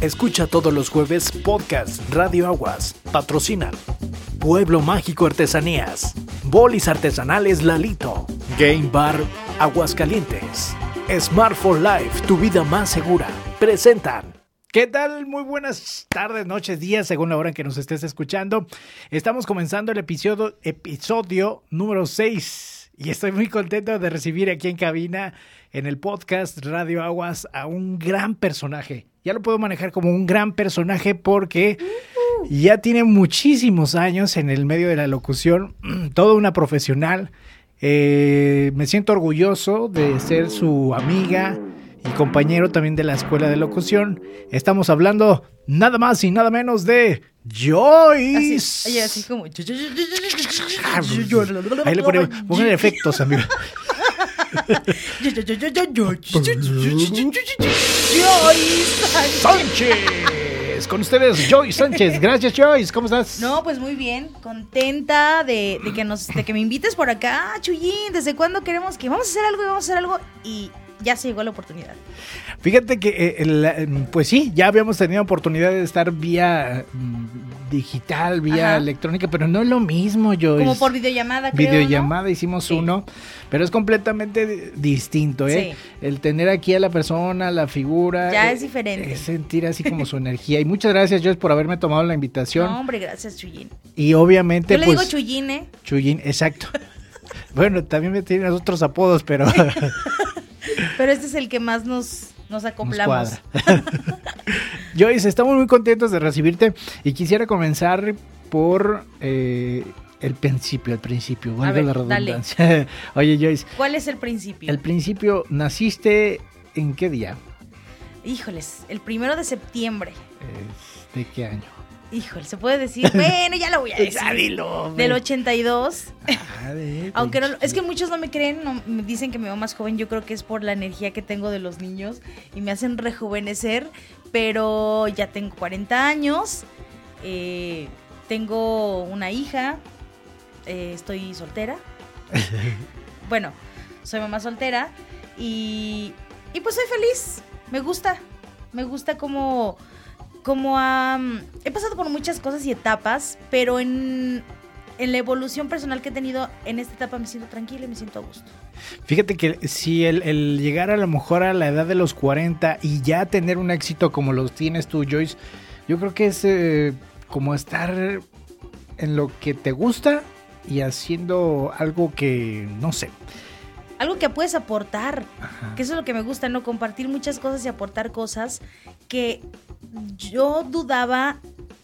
Escucha todos los jueves podcast Radio Aguas. Patrocinan. Pueblo Mágico Artesanías. Bolis Artesanales Lalito. Game Bar Aguascalientes. Smart for Life, tu vida más segura. Presentan. ¿Qué tal? Muy buenas tardes, noches, días, según la hora en que nos estés escuchando. Estamos comenzando el episodio, episodio número 6 y estoy muy contento de recibir aquí en cabina, en el podcast Radio Aguas, a un gran personaje. Ya lo puedo manejar como un gran personaje porque ya tiene muchísimos años en el medio de la locución, toda una profesional. Eh, me siento orgulloso de ser su amiga y compañero también de la escuela de locución. Estamos hablando nada más y nada menos de Joyce. Así, así como. Ahí le ponemos, pongan efectos, amigo. Sánchez. Con ustedes, Joyce Sánchez. Gracias, Joyce. ¿Cómo estás? No, pues muy bien, contenta de, de que nos, de que me invites por acá, Chuyín. ¿Desde cuándo queremos que vamos a hacer algo y vamos a hacer algo? Y ya se llegó la oportunidad. Fíjate que, eh, el- pues sí, ya habíamos tenido oportunidad de estar vía mm, digital, vía Ajá. electrónica, pero no es lo mismo, Joyce. Como por videollamada, creo. Videollamada hicimos Sí. uno, pero es completamente di- distinto, ¿eh? El tener aquí a la persona, la figura. Ya eh, es diferente. Es sentir así como su energía. Y muchas gracias, Joyce, por haberme tomado la invitación. No, hombre, gracias, Chuyín. Y obviamente, Yo le pues. digo Chuyín, ¿eh? Chuyín, exacto. bueno, también me tienen otros apodos, pero. Pero este es el que más nos, nos acoplamos. Joyce, estamos muy contentos de recibirte y quisiera comenzar por eh, el principio, el principio, valga ver, la dale. redundancia. Oye, Joyce, ¿Cuál es el principio? el principio, ¿naciste en qué día? Híjoles, el primero de septiembre. ¿De qué año? Híjole, ¿se puede decir? bueno, ya lo voy a decir. Dilo. Del 82. Ah, de- Aunque no, es que muchos no me creen, no- me dicen que me veo más joven, yo creo que es por la energía que tengo de los niños y me hacen rejuvenecer, pero ya tengo 40 años, eh, tengo una hija, eh, estoy soltera, bueno, soy mamá soltera y, y pues soy feliz, me gusta, me gusta como, como am, he pasado por muchas cosas y etapas, pero en, en la evolución personal que he tenido en esta etapa me siento tranquila y me siento a gusto. Fíjate que si el, el llegar a lo mejor a la edad de los 40 y ya tener un éxito como los tienes tú, Joyce, yo creo que es eh, como estar en lo que te gusta y haciendo algo que, no sé. Algo que puedes aportar, Ajá. que eso es lo que me gusta, ¿no? Compartir muchas cosas y aportar cosas que yo dudaba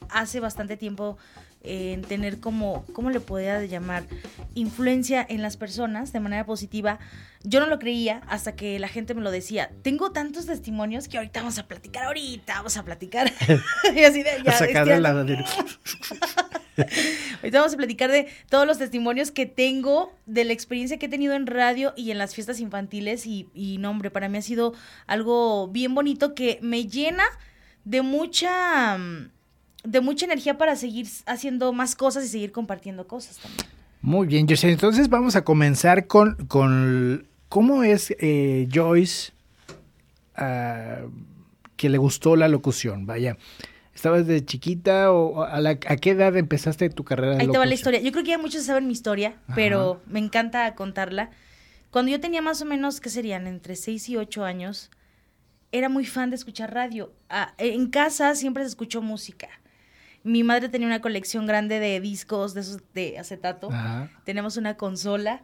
hace bastante tiempo en tener como, ¿cómo le podía llamar? Influencia en las personas de manera positiva. Yo no lo creía hasta que la gente me lo decía. Tengo tantos testimonios que ahorita vamos a platicar, ahorita vamos a platicar. y así de, ya, A sacar de estirando. la... Ahorita vamos a platicar de todos los testimonios que tengo, de la experiencia que he tenido en radio y en las fiestas infantiles. Y, y no, hombre, para mí ha sido algo bien bonito que me llena de mucha, mm, de mucha energía para seguir haciendo más cosas y seguir compartiendo cosas también. Muy bien, Joyce. Entonces vamos a comenzar con, con cómo es eh, Joyce ah, que le gustó la locución. Vaya, ¿estabas de chiquita o a, la- a qué edad empezaste tu carrera de Ahí te va la historia. Yo creo que ya muchos saben mi historia, Ajá. pero me encanta contarla. Cuando yo tenía más o menos, ¿qué serían? Entre 6 y 8 años, era muy fan de escuchar radio. Ah, en casa siempre se escuchó música. Mi madre tenía una colección grande de discos de esos de acetato. Ajá. Tenemos una consola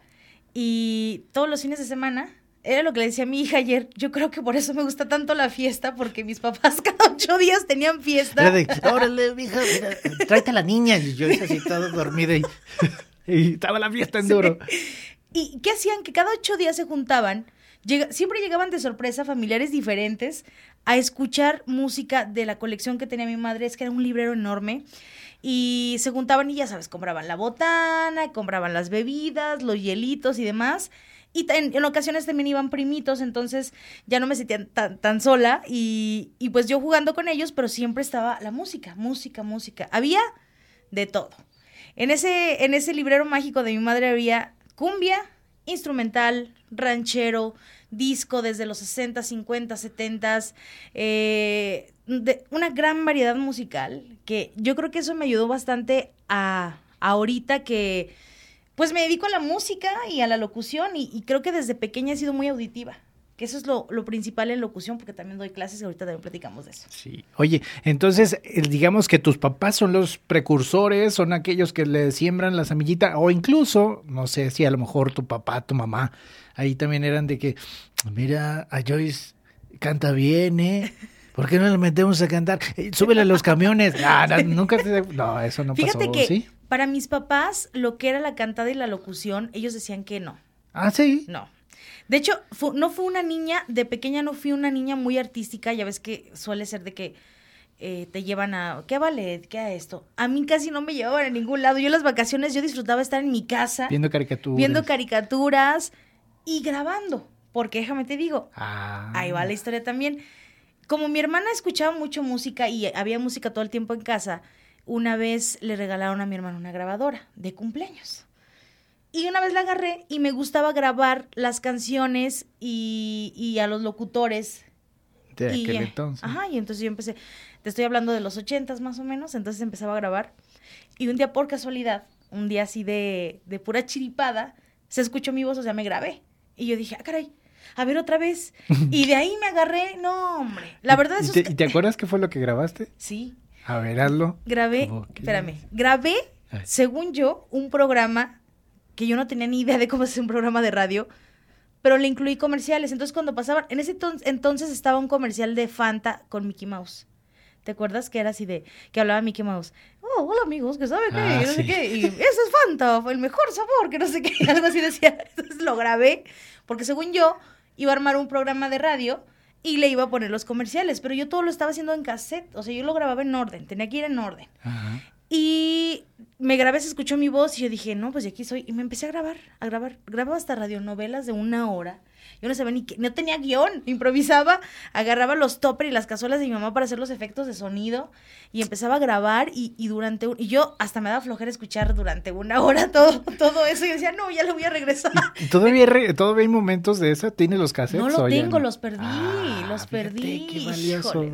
y todos los fines de semana era lo que le decía a mi hija ayer. Yo creo que por eso me gusta tanto la fiesta, porque mis papás cada ocho días tenían fiesta. Era de, órale, mija, mira, tráete a la niña. Y yo así todo dormido y, y estaba la fiesta en Sí. duro. ¿Y qué hacían? Que cada ocho días se juntaban, siempre llegaban de sorpresa familiares diferentes a escuchar música de la colección que tenía mi madre, es que era un librero enorme. Y se juntaban y ya sabes, compraban la botana, compraban las bebidas, los hielitos y demás. Y en, en ocasiones también iban primitos, entonces ya no me sentía tan, tan sola. Y, y pues yo jugando con ellos, pero siempre estaba la música, música, música. Había de todo. En ese, en ese librero mágico de mi madre había cumbia, instrumental, ranchero, disco desde los 60, 50, 70, eh, una gran variedad musical, que yo creo que eso me ayudó bastante a, ahorita que pues me dedico a la música y a la locución y creo que desde pequeña he sido muy auditiva que eso es lo, principal en locución, porque también doy clases y ahorita también platicamos de eso. Sí. Oye, entonces, digamos que tus papás son los precursores, son aquellos que le siembran la semillita, o incluso, no sé si a lo mejor tu papá, tu mamá, ahí también eran de que, mira, a Joyce canta bien, ¿eh? ¿Por qué no le metemos a cantar? Eh, súbele a los camiones. Ah, no, nunca te... No, eso no Fíjate pasó, que para mis papás, lo que era la cantada y la locución, ellos decían que no. Ah, sí. No. De hecho, no fue una niña, de pequeña no fui una niña muy artística, ya ves que suele ser de que eh, te llevan a, ¿qué ballet? ¿Qué a esto? A mí casi no me llevaban a ningún lado. Yo en las vacaciones yo disfrutaba estar en mi casa. Viendo caricaturas. Viendo caricaturas y grabando. Porque déjame te digo, ah. ahí va la historia también. Como mi hermana escuchaba mucho música y había música todo el tiempo en casa, una vez le regalaron a mi hermana una grabadora de cumpleaños. Y una vez la agarré y me gustaba grabar las canciones y, a los locutores. De aquel entonces. Ajá, y entonces yo empecé, te estoy hablando de los ochentas más o menos, entonces empezaba a grabar. Y un día por casualidad, un día así de, de pura chiripada, se escuchó mi voz, o sea, me grabé. Y yo dije, ah, caray, a ver otra vez. y de ahí me agarré, no, hombre. La verdad es ¿Y te, acuerdas qué fue lo que grabaste? Sí. A ver, hazlo. Grabé, espérame, grabé, según yo, un programa que yo no tenía ni idea de cómo hacer un programa de radio, pero le incluí comerciales. Entonces, cuando pasaban, en ese entonces estaba un comercial de Fanta con Mickey Mouse. ¿Te acuerdas que era así de que hablaba Mickey Mouse? Oh, hola amigos, que sabe qué, ah, no sé qué, y ese es Fanta, el mejor sabor, que no sé qué, algo así decía. Entonces lo grabé, porque según yo iba a armar un programa de radio y le iba a poner los comerciales, pero yo todo lo estaba haciendo en cassette, o sea, yo lo grababa en orden, tenía que ir en orden. Ajá. Y me grabé, se escuchó mi voz y yo dije, no, pues de aquí soy. Y me empecé a grabar, a grabar. Grababa hasta radionovelas de una hora. Yo no sabía ni qué, no tenía guion, improvisaba, agarraba los topper y las cazuelas de mi mamá para hacer los efectos de sonido y empezaba a grabar y, y durante y yo hasta me daba flojera escuchar durante una hora todo, todo eso y decía, no, ya lo voy a regresar. ¿Y todavía, todavía hay momentos de eso? ¿Tienes los cassettes? No lo tengo, los perdí, ah, los perdí. Qué valioso.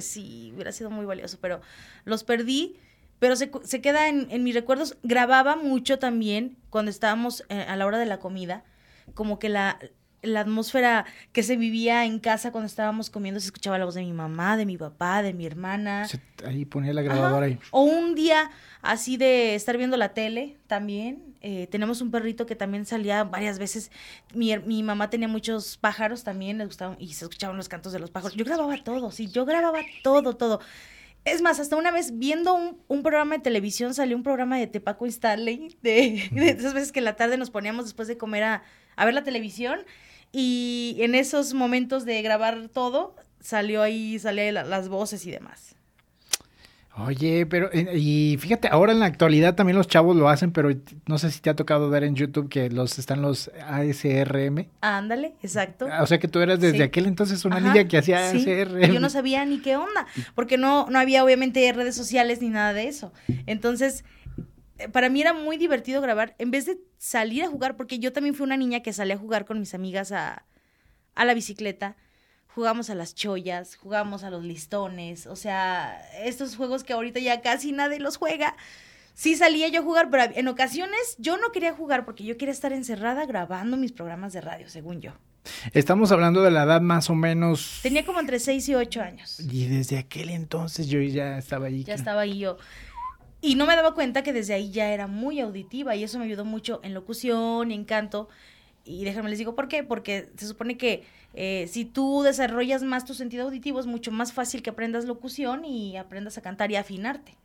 sí, hubiera sido muy valioso, pero los perdí pero se, se queda en, en, mis recuerdos. Grababa mucho también cuando estábamos eh, a la hora de la comida, como que la, la atmósfera que se vivía en casa cuando estábamos comiendo, se escuchaba la voz de mi mamá, de mi papá, de mi hermana. ahí ponía la grabadora ahí. O un día así de estar viendo la tele también. Eh, tenemos un perrito que también salía varias veces. Mi, mi mamá tenía muchos pájaros también, les gustaban y se escuchaban los cantos de los pájaros. Yo grababa todo, sí, yo grababa todo, todo. Es más, hasta una vez viendo un, programa de televisión salió un programa de Tepaco y Stanley, de, esas veces que en la tarde nos poníamos después de comer a, ver la televisión y en esos momentos de grabar todo salió ahí, salían las voces y demás. Oye, pero y fíjate, ahora en la actualidad también los chavos lo hacen, pero no sé si te ha tocado ver en YouTube que los están los ASRM. Ándale, exacto. O sea que tú eras desde aquel entonces una niña que hacía ASRM. Yo no sabía ni qué onda, porque no no había obviamente redes sociales ni nada de eso. Entonces, eh, para mí era muy divertido grabar en vez de salir a jugar, porque yo también fui una niña que salía a jugar con mis amigas a a la bicicleta jugamos a las chollas, jugamos a los listones, o sea, estos juegos que ahorita ya casi nadie los juega. Sí salía yo a jugar, pero en ocasiones yo no quería jugar porque yo quería estar encerrada grabando mis programas de radio, según yo. Estamos hablando de la edad más o menos... Tenía como entre 6 y 8 años. Y desde aquel entonces yo ya estaba ahí. Ya estaba ahí yo. Y no me daba cuenta que desde ahí ya era muy auditiva y eso me ayudó mucho en locución y en canto. Y déjenme les digo por qué, porque se supone que eh, si tú desarrollas más tu sentido auditivo, es mucho más fácil que aprendas locución y aprendas a cantar y a afinarte.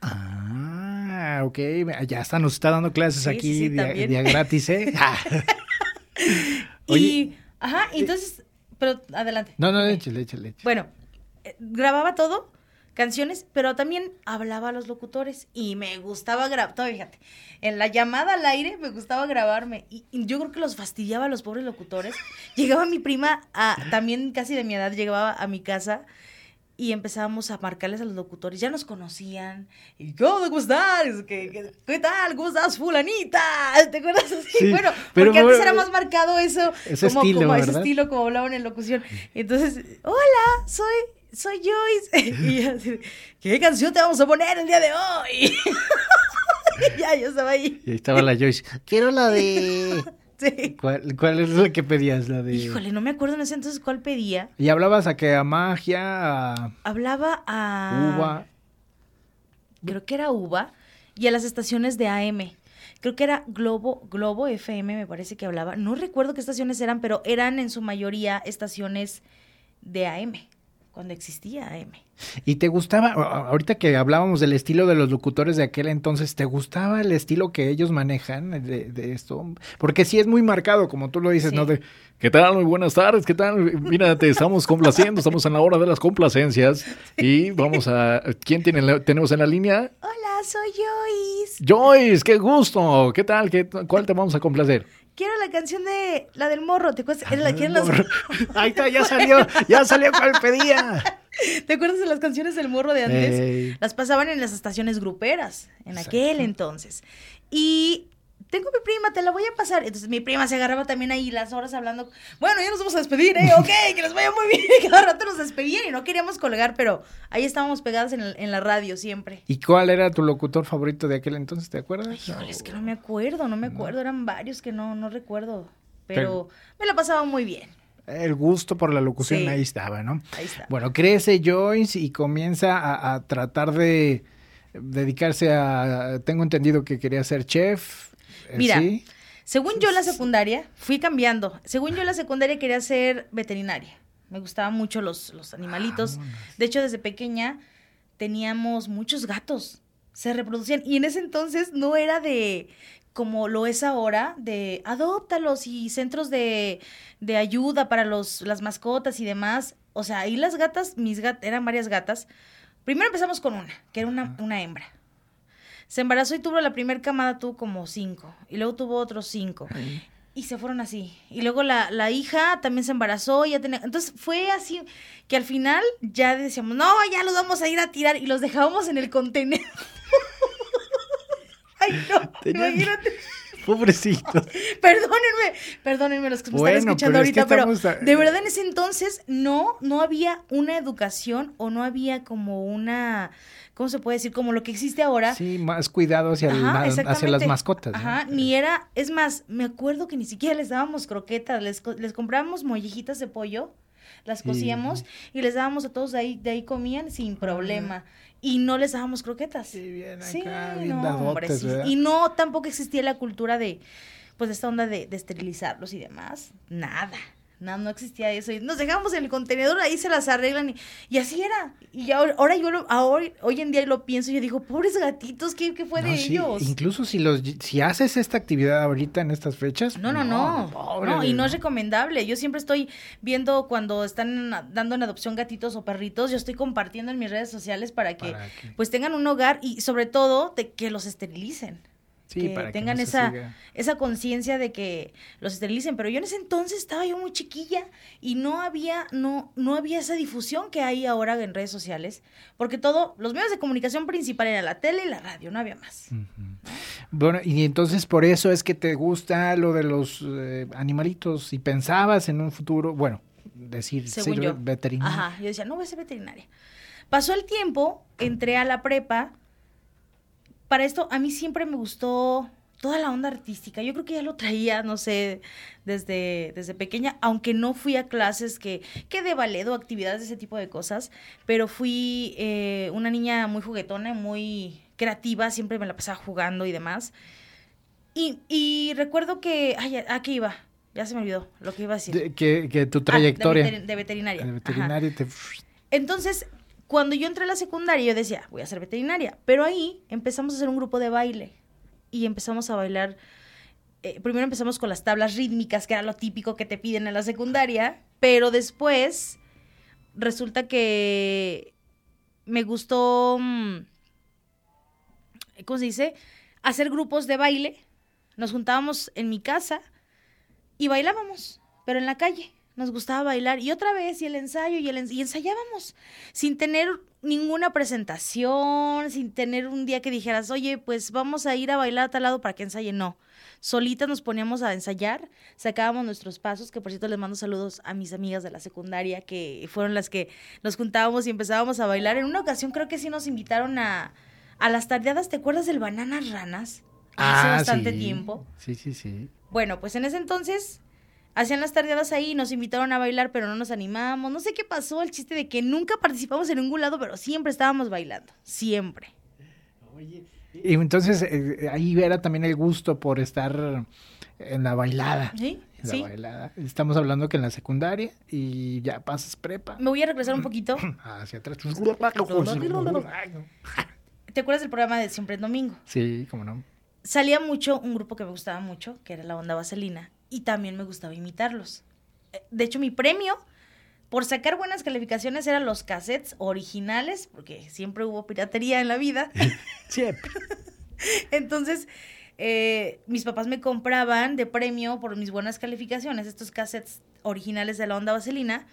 Ah, ok. Ya está, nos está dando clases aquí día, gratis, ¿eh? y, ajá, entonces, pero adelante. No, no, échale, échale. Bueno, eh, grababa todo canciones, pero también hablaba a los locutores y me gustaba grabar, fíjate, en la llamada al aire me gustaba grabarme y, yo creo que los fastidiaba a los pobres locutores. Llegaba mi prima, a, también casi de mi edad, llegaba a mi casa y empezábamos a marcarles a los locutores, ya nos conocían, y ¿cómo, estás? ¿Qué, qué, tal? ¿Cómo estás, fulanita? ¿Te acuerdas así? bueno, porque antes era más marcado eso, ese como, estilo, como ese estilo como hablaban en locución. Entonces, hola, soy, soy Joyce. y así, ¿qué canción te vamos a poner el día de hoy? ya, yo estaba ahí. Y ahí estaba la Joyce, quiero la de... ¿Cuál, es la que pedías? La de... Híjole, no me acuerdo en ese entonces cuál pedía. ¿Y hablabas a qué? ¿A magia? Hablaba a... Uva. Creo que era uva. Y a las estaciones de AM. Creo que era Globo, Globo FM, me parece que hablaba. No recuerdo qué estaciones eran, pero eran en su mayoría estaciones de AM cuando existía AM. ¿Y te gustaba, ahorita que hablábamos del estilo de los locutores de aquel entonces, ¿te gustaba el estilo que ellos manejan de, esto? Porque sí es muy marcado, como tú lo dices, ¿no? De, ¿qué tal? Muy buenas tardes, ¿qué tal? Mira, te estamos complaciendo, estamos en la hora de las complacencias y vamos a... ¿Quién tiene tenemos en la línea? Hola, soy Joyce. Joyce, qué gusto, ¿qué tal? ¿Qué, ¿Cuál te vamos a complacer? Quiero la canción de la del morro, ¿te acuerdas? La, Ahí está, ya salió, ya salió cuál pedía. ¿Te acuerdas de las canciones del morro de antes? Las pasaban en las estaciones gruperas, en aquel entonces. Y tengo mi prima, te la voy a pasar. Entonces mi prima se agarraba también ahí las horas hablando. Bueno, ya nos vamos a despedir, ¿eh? Ok, que les vaya muy bien. Cada rato nos despedían y no queríamos colgar, pero ahí estábamos pegadas en, la radio siempre. ¿Y cuál era tu locutor favorito de aquel entonces? ¿Te acuerdas? Híjole, es que no me acuerdo, no me acuerdo. Eran varios que no, no recuerdo. Pero, me la pasaba muy bien el gusto por la locución ahí estaba, ¿no? Ahí está. Bueno, crece Joyce y comienza a, tratar de dedicarse a, tengo entendido que quería ser chef, eh, Mira, según yo la secundaria, fui cambiando. Según yo la secundaria quería ser veterinaria. Me gustaban mucho los, los animalitos. De hecho, desde pequeña teníamos muchos gatos. Se reproducían. Y en ese entonces no era de como lo es ahora, de adóptalos y centros de, de ayuda para los, las mascotas y demás. O sea, ahí las gatas, mis gatas, eran varias gatas. Primero empezamos con una, que era una, una hembra se embarazó y tuvo la primera camada, tuvo como cinco. Y luego tuvo otros cinco. Y se fueron así. Y luego la, la hija también se embarazó. Ya tenía... Entonces fue así que al final ya decíamos, no, ya los vamos a ir a tirar. Y los dejábamos en el contenedor. Ay, no, imagínate. Pobrecitos. perdónenme, perdónenme los que me están escuchando ahorita, pero de verdad en ese entonces no, no había una educación o no había como una ¿cómo se puede decir? Como lo que existe ahora. Sí, más cuidado hacia, hacia las mascotas. Ajá, ni era, es más, me acuerdo que ni siquiera les dábamos croquetas, les, les comprábamos mollejitas de pollo, las cocíamos y les dábamos a todos de ahí, de ahí comían sin problema. Y no les dábamos croquetas. Sí, bien acá, no, Y no, tampoco existía la cultura de, pues, esta onda de, de esterilizarlos y demás. Nada. No, no existía eso. Y nos dejamos en el contenedor, ahí se las arreglan y, así era. Y ahora, ahora yo lo, ahora, hoy en día lo pienso y yo digo, pobres gatitos, ¿qué, qué fue de ellos? Incluso si los si haces esta actividad ahorita en estas fechas. No, no, no. No, y no es recomendable. Yo siempre estoy viendo cuando están dando en adopción gatitos o perritos, yo estoy compartiendo en mis redes sociales para que, pues tengan un hogar y sobre todo de que los esterilicen que tengan esa, esa conciencia de que los esterilicen. Pero yo en ese entonces estaba yo muy chiquilla y no había, no, no había esa difusión que hay ahora en redes sociales, porque todo, los medios de comunicación principal era la tele y la radio, no había más. Bueno, y entonces por eso es que te gusta lo de los eh, animalitos y pensabas en un futuro, bueno, decir, ser veterinaria. Ajá, yo decía, no voy a ser veterinaria. Pasó el tiempo, entré a la prepa para esto a mí siempre me gustó toda la onda artística. Yo creo que ya lo traía, no sé, desde, desde pequeña, aunque no fui a clases que, que de ballet o actividades de ese tipo de cosas, pero fui eh, una niña muy juguetona, muy creativa, siempre me la pasaba jugando y demás. Y, recuerdo que, ay, aquí iba, ya se me olvidó lo que iba a decir. que, tu ah, trayectoria. de, veterinaria. De veterinaria te... Entonces, cuando yo entré a la secundaria, yo decía, voy a ser veterinaria. Pero ahí empezamos a hacer un grupo de baile y empezamos a bailar. Eh, primero empezamos con las tablas rítmicas, que era lo típico que te piden en la secundaria, pero después resulta que me gustó, mm, ¿cómo se dice? Hacer grupos de baile. Nos juntábamos en mi casa y bailábamos, pero en la calle nos gustaba bailar. Y otra vez, y el ensayo, y, el y ensayábamos, sin tener ninguna presentación, sin tener un día que dijeras, oye, pues vamos a ir a bailar a tal lado para que ensaye. No. Solitas nos poníamos a ensayar, sacábamos nuestros pasos, que por cierto les mando saludos a mis amigas de la secundaria, que fueron las que nos juntábamos y empezábamos a bailar. En una ocasión creo que sí nos invitaron a, a las tardeadas, ¿te acuerdas del Bananas Ranas? Hace ah, bastante tiempo. Sí, sí, sí. Bueno, pues en ese entonces hacían las tardeadas ahí, nos invitaron a bailar, pero no nos animamos. No sé qué pasó, el chiste de que nunca participamos en ningún lado, pero siempre estábamos bailando, siempre. Oye, y entonces eh, ahí era también el gusto por estar en la bailada. Sí. En la bailada. Estamos hablando que en la secundaria y ya pasas prepa. Me voy a regresar un poquito. Hacia atrás. ¿Te acuerdas del programa de Siempre en Domingo? Sí, cómo no. Salía mucho un grupo que me gustaba mucho, que era la Onda Vaselina, y también me gustaba imitarlos. Eh, de hecho, mi premio por sacar buenas calificaciones eran los cassettes originales, porque siempre hubo piratería en la vida. siempre. Entonces, eh, mis papás me compraban de premio por mis buenas calificaciones estos cassettes originales de la onda vaselina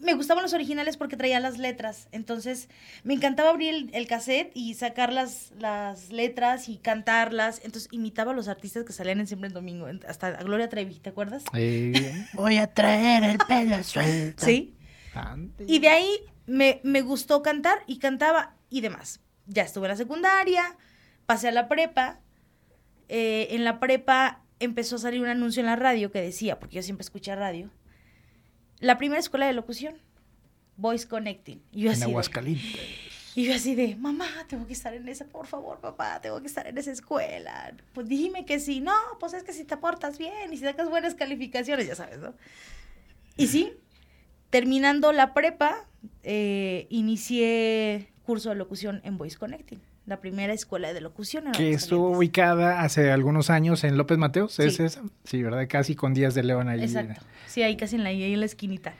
me gustaban los originales porque traía las letras. Entonces, me encantaba abrir el, cassette y sacar las, las letras y cantarlas. Entonces, imitaba a los artistas que salían en Siempre en Domingo. Hasta a Gloria Trevi, ¿te acuerdas? Voy a traer el pelo suelto. Sí. Y de ahí me, me gustó cantar y cantaba y demás. Ya estuve en la secundaria, pasé a la prepa. Eh, en la prepa empezó a salir un anuncio en la radio que decía, porque yo siempre escuché radio, la primera escuela de locución, Voice Connecting. Y yo en Aguascalientes. y yo así de, mamá, tengo que estar en esa, por favor, papá, tengo que estar en esa escuela. Pues dime que sí. No, pues es que si te portas bien y si sacas buenas calificaciones, ya sabes, ¿no? Y sí, terminando la prepa, eh, inicié curso de locución en Voice Connecting la primera escuela de locución. que estuvo ubicada hace algunos años en López Mateos, ¿es sí. esa? Sí, ¿verdad? Casi con Díaz de León ahí. Exacto. Sí, ahí casi en la, ahí en la esquinita.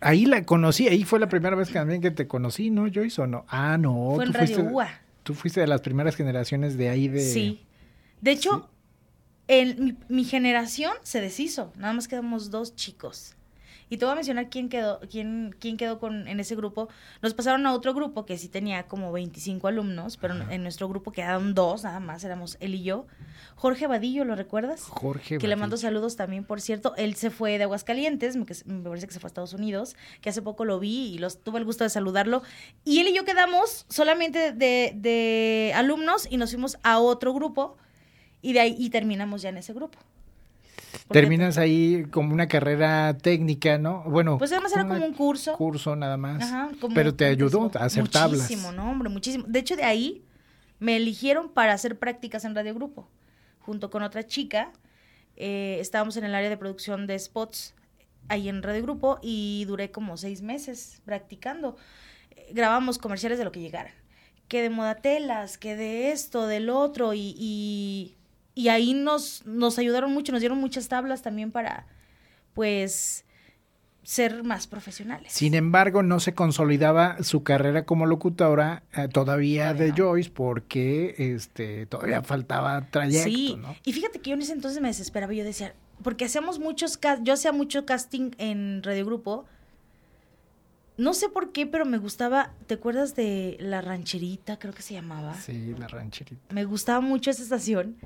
ahí la conocí, ahí fue la primera vez también que te conocí, ¿no, Joyce? ¿O no? Ah, no. Fue en Radio UA. Tú fuiste de las primeras generaciones de ahí de... Sí. De hecho, en mi generación se deshizo. Nada más quedamos dos chicos. Y te voy a mencionar quién quedó, quién, quién quedó con, en ese grupo. Nos pasaron a otro grupo que sí tenía como 25 alumnos, pero en nuestro grupo quedaron dos, nada más, éramos él y yo. Jorge Vadillo, ¿lo recuerdas? Jorge Que le mando saludos también, por cierto. Él se fue de Aguascalientes, me, me parece que se fue a Estados Unidos, que hace poco lo vi y los, tuve el gusto de saludarlo. Y él y yo quedamos solamente de, de alumnos y nos fuimos a otro grupo y de ahí y terminamos ya en ese grupo. Terminas ahí como una carrera técnica, ¿no? Bueno. Pues además era como un curso. Curso nada más. Ajá, Pero te ayudó a hacer tablas. Muchísimo, no, hombre, muchísimo. De hecho, de ahí me eligieron para hacer prácticas en Radio Grupo, junto con otra chica. Eh, estábamos en el área de producción de spots ahí en Radio Grupo y duré como seis meses practicando. Eh, grabamos comerciales de lo que llegaran. Que de modatelas, que de esto, del otro, y y ahí nos, nos ayudaron mucho, nos dieron muchas tablas también para, pues, ser más profesionales. Sin embargo, no se consolidaba su carrera como locutora eh, todavía de Joyce porque este todavía faltaba trayecto, sí. Y fíjate que yo en ese entonces me desesperaba, yo decía, porque hacíamos muchos yo hacía mucho casting en Radio Grupo. No sé por qué, pero me gustaba, ¿te acuerdas de La Rancherita, creo que se llamaba? Sí, La Rancherita. Me gustaba mucho esa estación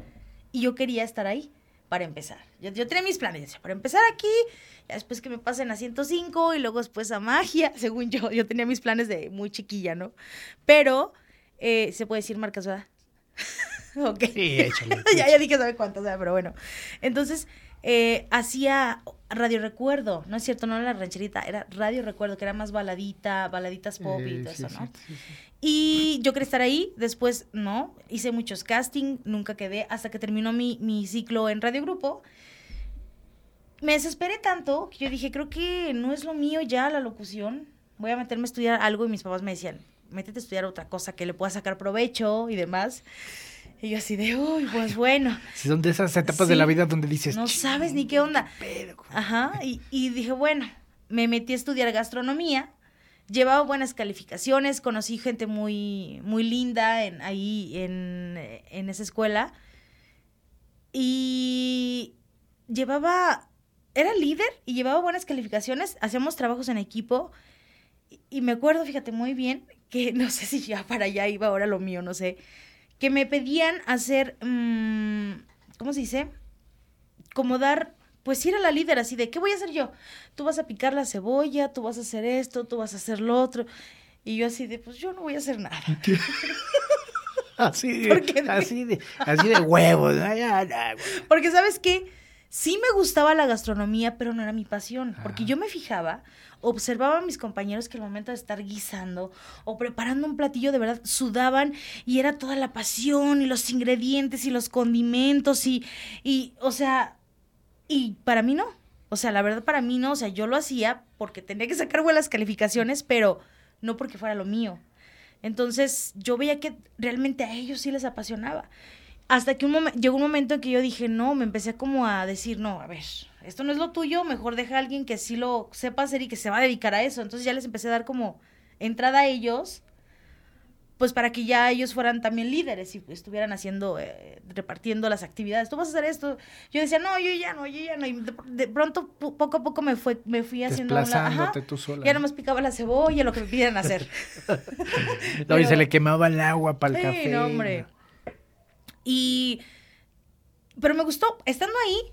y yo quería estar ahí para empezar. Yo, yo tenía mis planes, para empezar aquí, después que me pasen a 105 y luego después a magia, según yo, yo tenía mis planes de muy chiquilla, ¿no? Pero, eh, se puede decir marcas, ¿verdad? ok. Sí, échale. ya, ya dije, ¿sabe cuántas? Pero bueno. Entonces, eh, hacía Radio Recuerdo, no es cierto, no era la rancherita, era Radio Recuerdo, que era más baladita, baladitas pop y todo eso, ¿no? y yo quería estar ahí, después no, hice muchos casting, nunca quedé, hasta que terminó mi, mi ciclo en Radio Grupo. Me desesperé tanto que yo dije, creo que no es lo mío ya la locución, voy a meterme a estudiar algo y mis papás me decían, métete a estudiar otra cosa que le pueda sacar provecho y demás. Y yo así de, uy, pues bueno. Si son de esas etapas de la vida donde dices... No sabes ni qué onda. Ajá, y, y dije, bueno, me metí a estudiar gastronomía. Llevaba buenas calificaciones, conocí gente muy, muy linda en, ahí en, en esa escuela. Y llevaba era líder y llevaba buenas calificaciones, hacíamos trabajos en equipo. Y, me acuerdo, fíjate muy bien, que no sé si ya para allá iba ahora lo mío, no sé, que me pedían hacer, mm, ¿cómo se dice? Como dar, pues si era la líder así de, ¿qué voy a hacer yo? Tú vas a picar la cebolla, tú vas a hacer esto, tú vas a hacer lo otro. Y yo así de, pues yo no voy a hacer nada. así, de, así, de, así de huevos. Porque sabes qué, sí me gustaba la gastronomía, pero no era mi pasión. Porque yo me fijaba, observaba a mis compañeros que al momento de estar guisando o preparando un platillo de verdad sudaban y era toda la pasión y los ingredientes y los condimentos y, y o sea, y para mí no. O sea, la verdad para mí no, o sea, yo lo hacía porque tenía que sacar buenas calificaciones, pero no porque fuera lo mío. Entonces yo veía que realmente a ellos sí les apasionaba. Hasta que un llegó un momento en que yo dije, no, me empecé como a decir, no, a ver, esto no es lo tuyo, mejor deja a alguien que sí lo sepa hacer y que se va a dedicar a eso. Entonces ya les empecé a dar como entrada a ellos pues para que ya ellos fueran también líderes y estuvieran haciendo, eh, repartiendo las actividades. Tú vas a hacer esto. Yo decía, no, yo ya no, yo ya no. Y de, pronto, poco a poco me, fue, me fui haciendo una... tú sola. Ya nomás picaba la cebolla, lo que me pidieran hacer. no, y se le quemaba el agua para el sí, café. no, hombre. Y... Pero me gustó. Estando ahí,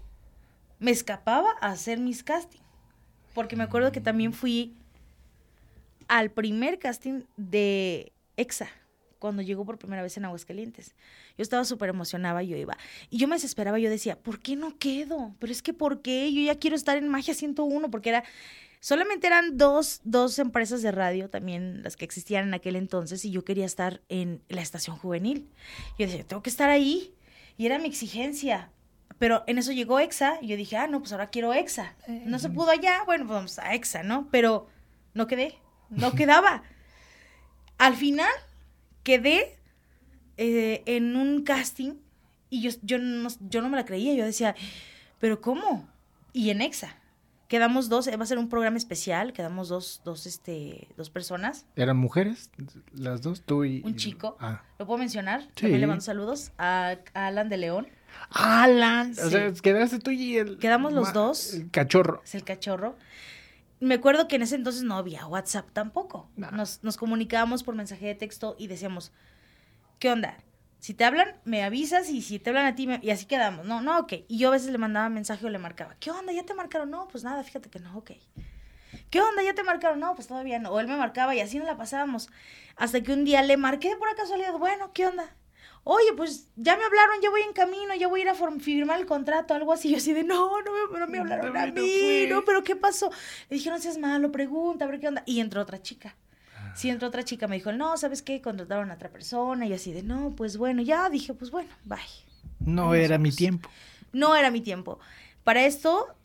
me escapaba a hacer mis castings. Porque me acuerdo que también fui al primer casting de EXA cuando llegó por primera vez en Aguascalientes. Yo estaba súper emocionada, yo iba. Y yo me desesperaba, yo decía, ¿por qué no quedo? Pero es que, ¿por qué? Yo ya quiero estar en Magia 101, porque era, solamente eran dos, dos empresas de radio, también las que existían en aquel entonces, y yo quería estar en la estación juvenil. Yo decía, tengo que estar ahí. Y era mi exigencia. Pero en eso llegó EXA, y yo dije, ah, no, pues ahora quiero EXA. No se pudo allá, bueno, pues vamos a EXA, ¿no? Pero no quedé, no quedaba. Al final quedé eh, en un casting y yo, yo, no, yo no me la creía. Yo decía, ¿pero cómo? Y en EXA. Quedamos dos, va a ser un programa especial, quedamos dos, dos, este, dos personas. ¿Eran mujeres las dos? Tú y... Un chico. Ah. ¿Lo puedo mencionar? También le mando saludos a, Alan de León. Alan, o sea, quedaste tú y el... Quedamos los dos. El cachorro. Es el cachorro me acuerdo que en ese entonces no había WhatsApp tampoco. Nos, nos comunicábamos por mensaje de texto y decíamos, ¿qué onda? Si te hablan, me avisas y si te hablan a ti, y así quedamos. No, no, ok. Y yo a veces le mandaba mensaje o le marcaba, ¿qué onda? ¿Ya te marcaron? No, pues nada, fíjate que no, ok. ¿Qué onda? ¿Ya te marcaron? No, pues todavía no. O él me marcaba y así nos la pasábamos. Hasta que un día le marqué por casualidad, bueno, ¿qué onda? Oye, pues ya me hablaron, ya voy en camino, ya voy a ir a firmar el contrato, algo así. Yo así de, no, no, no me hablaron a mí, no, pero ¿qué pasó? Le dije, no seas malo, pregunta, a ver qué onda. Y entró otra chica. Sí, entró otra chica, me dijo, no, ¿sabes qué? Contrataron a otra persona y así de, no, pues bueno, ya dije, pues bueno, bye. No era mi tiempo. No era mi tiempo. Para esto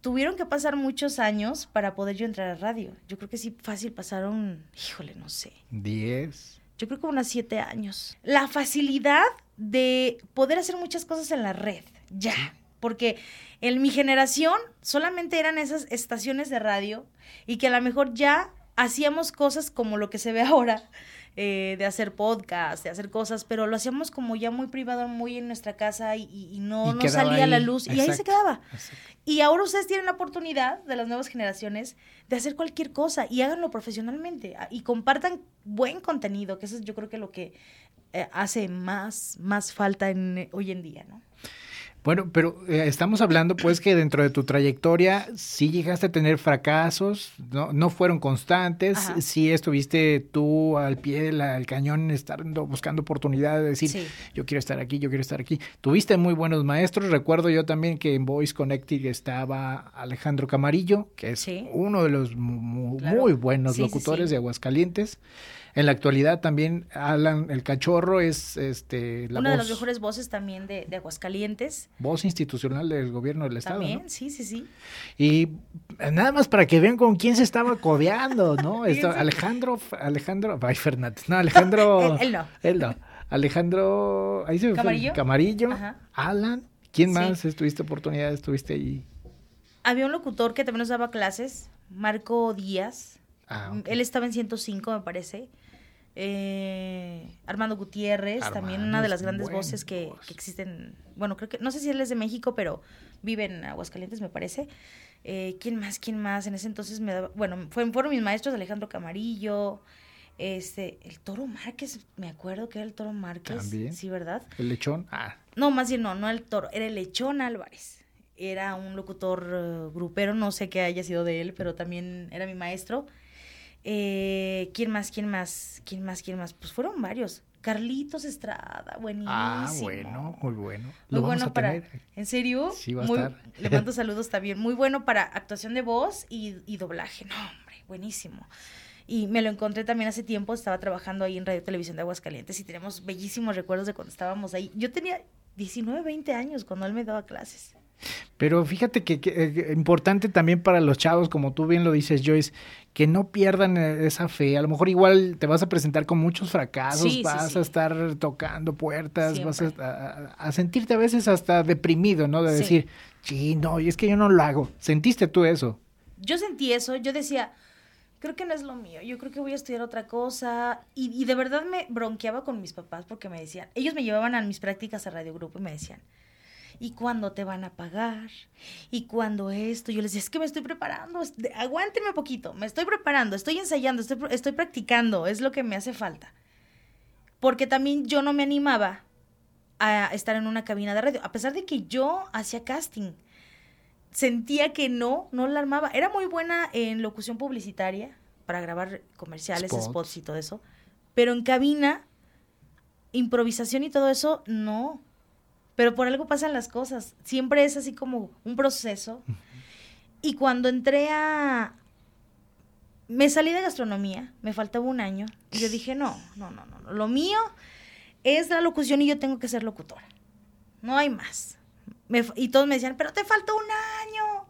tuvieron que pasar muchos años para poder yo entrar a radio. Yo creo que sí, fácil pasaron, híjole, no sé. Diez yo creo que unas siete años. La facilidad de poder hacer muchas cosas en la red, ya. Porque en mi generación solamente eran esas estaciones de radio y que a lo mejor ya hacíamos cosas como lo que se ve ahora, eh, de hacer podcast, de hacer cosas, pero lo hacíamos como ya muy privado, muy en nuestra casa y, no, no salía a la luz y ahí se quedaba. Y ahora ustedes tienen la oportunidad de las nuevas generaciones de hacer cualquier cosa y háganlo profesionalmente ah, y compartan buen contenido, que eso es yo creo que lo que eh, hace más, más falta en, eh, hoy en día, ¿no? Bueno, pero eh, estamos hablando pues que dentro de tu trayectoria sí llegaste a tener fracasos, no, no fueron constantes, sí estuviste tú al pie del cañón estando, buscando oportunidades de decir, yo quiero estar aquí, yo quiero estar aquí. Tuviste muy buenos maestros, recuerdo yo también que en Voice Connecting estaba Alejandro Camarillo, que es uno de los muy, buenos locutores de Aguascalientes. En la actualidad también Alan el Cachorro es este la una de las mejores voces también de, de, Aguascalientes. Voz institucional del gobierno del estado. También, sí, sí, sí. Y nada más para que vean con quién se estaba codeando, ¿no? Alejandro, Alejandro, ay Fernández, no, Alejandro. él, no. Él no. Alejandro, ahí se Camarillo. Camarillo, Alan. ¿Quién más estuviste oportunidad, estuviste ahí? Había un locutor que también nos daba clases, Marco Díaz. Ah, Él estaba en 105, me parece. Eh, Armando Gutiérrez, también una de las grandes voces que, existen. Bueno, creo que, no sé si él es de México, pero vive en Aguascalientes, me parece. Eh, ¿Quién más? ¿Quién más? En ese entonces me daba, bueno, fueron mis maestros Alejandro Camarillo, este, el Toro Márquez, me acuerdo que era el Toro Márquez. También. Sí, ¿verdad? El lechón. Ah. No, más bien no, no el Toro, era el lechón Álvarez. Era un locutor eh, grupero, no sé qué haya sido de él, pero también era mi maestro. Eh, ¿Quién más? ¿Quién más? ¿Quién más? ¿Quién más? Pues fueron varios. Carlitos Estrada, buenísimo. Ah, bueno, muy bueno. muy bueno para. ¿En serio? Sí, va a estar. Le mando saludos también. Muy bueno para actuación de voz y, y doblaje. No, hombre, buenísimo. Y me lo encontré también hace tiempo, estaba trabajando ahí en Radio Televisión de Aguascalientes y tenemos bellísimos recuerdos de cuando estábamos ahí. Yo tenía 19, 20 años cuando él me daba clases. Pero fíjate que, eh, importante también para los chavos, como tú bien lo dices, Joyce, que no pierdan eh, esa fe. A lo mejor igual te vas a presentar con muchos fracasos, vas a estar tocando puertas, vas a, sentirte a veces hasta deprimido, ¿no? De decir, sí, no, y es que yo no lo hago. ¿Sentiste tú eso? Yo sentí eso, yo decía, creo que no es lo mío, yo creo que voy a estudiar otra cosa. Y, y de verdad me bronqueaba con mis papás porque me decían, ellos me llevaban a mis prácticas a Radio Grupo y me decían, ¿y cuándo te van a pagar? ¿Y cuándo esto? Yo les decía, es que me estoy preparando, aguántenme poquito, me estoy preparando, estoy ensayando, estoy, estoy practicando, es lo que me hace falta. Porque también yo no me animaba a estar en una cabina de radio, a pesar de que yo hacía casting. Sentía que no, no la armaba. Era muy buena en locución publicitaria para grabar comerciales, spots y todo eso. Pero en cabina, improvisación y todo eso, no pero por algo pasan las cosas. Siempre es así como un proceso. Y cuando entré a... Me salí de gastronomía, me faltaba un año, y yo dije, no, no, no, no, lo mío es la locución y yo tengo que ser locutora. No hay más. y todos me decían, pero te falta un año.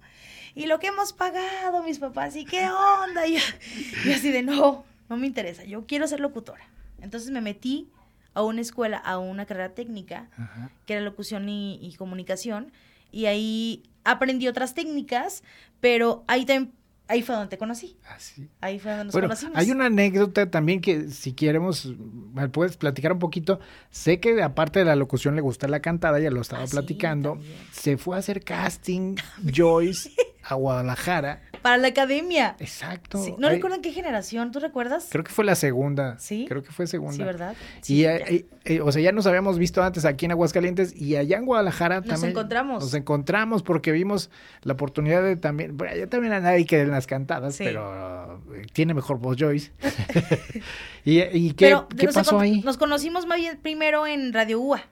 Y lo que hemos pagado, mis papás, ¿y qué onda? Y yo, así de, no, no me interesa, yo quiero ser locutora. Entonces me metí a una escuela, a una carrera técnica, que era locución y, comunicación, y ahí aprendí otras técnicas, pero ahí también ahí fue donde te conocí. Ah, ahí fue donde nos conocimos. Hay una anécdota también que si queremos, ¿me puedes platicar un poquito? Sé que aparte de la locución le gusta la cantada, ya lo estaba ah, platicando. se fue a hacer casting Joyce a Guadalajara para la academia. Exacto. No recuerdo en qué generación, ¿tú recuerdas? Creo que fue la segunda. Sí. Creo que fue segunda. Sí, ¿verdad? y, eh, eh, o sea, ya nos habíamos visto antes aquí en Aguascalientes y allá en Guadalajara nos también. Nos encontramos. Nos encontramos porque vimos la oportunidad de también. Bueno, allá también a nadie que en las cantadas, pero eh, tiene mejor voz Joyce. ¿Y, qué, ¿qué pasó ahí? Nos conocimos más bien primero en Radio UA.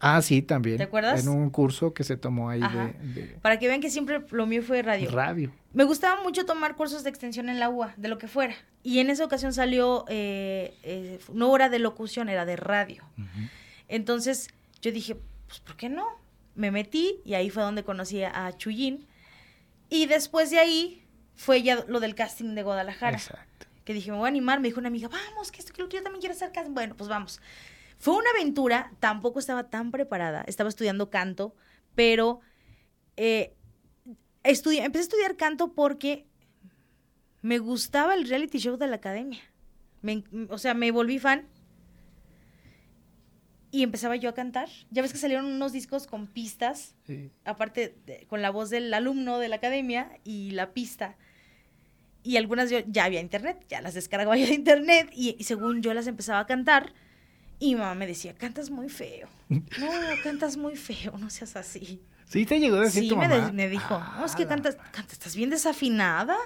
Ah, sí, también. ¿Te acuerdas? En un curso que se tomó ahí de, Para que vean que siempre lo mío fue radio. Radio. Me gustaba mucho tomar cursos de extensión en la UA, de lo que fuera. Y en esa ocasión salió, eh, eh, no era de locución, era de radio. Entonces yo dije, pues, ¿por qué no? Me metí y ahí fue donde conocí a Chuyín. Y después de ahí fue ya lo del casting de Guadalajara. Exacto. Que dije, me voy a animar. Me dijo una amiga, vamos, que esto que yo también quiero hacer casting. Bueno, pues vamos. Fue una aventura, tampoco estaba tan preparada, estaba estudiando canto, pero eh, empecé a estudiar canto porque me gustaba el reality show de la academia. o sea, me volví fan y empezaba yo a cantar. Ya ves que salieron unos discos con pistas, aparte con la voz del alumno de la academia y la pista. Y algunas yo ya había internet, ya las descargaba yo de internet y según yo las empezaba a cantar y mi mamá me decía, cantas muy feo. No, cantas muy feo, no seas así. Sí, te llegó a decir sí, tu mamá. me dijo, no, es que cantas, cantas, estás bien desafinada.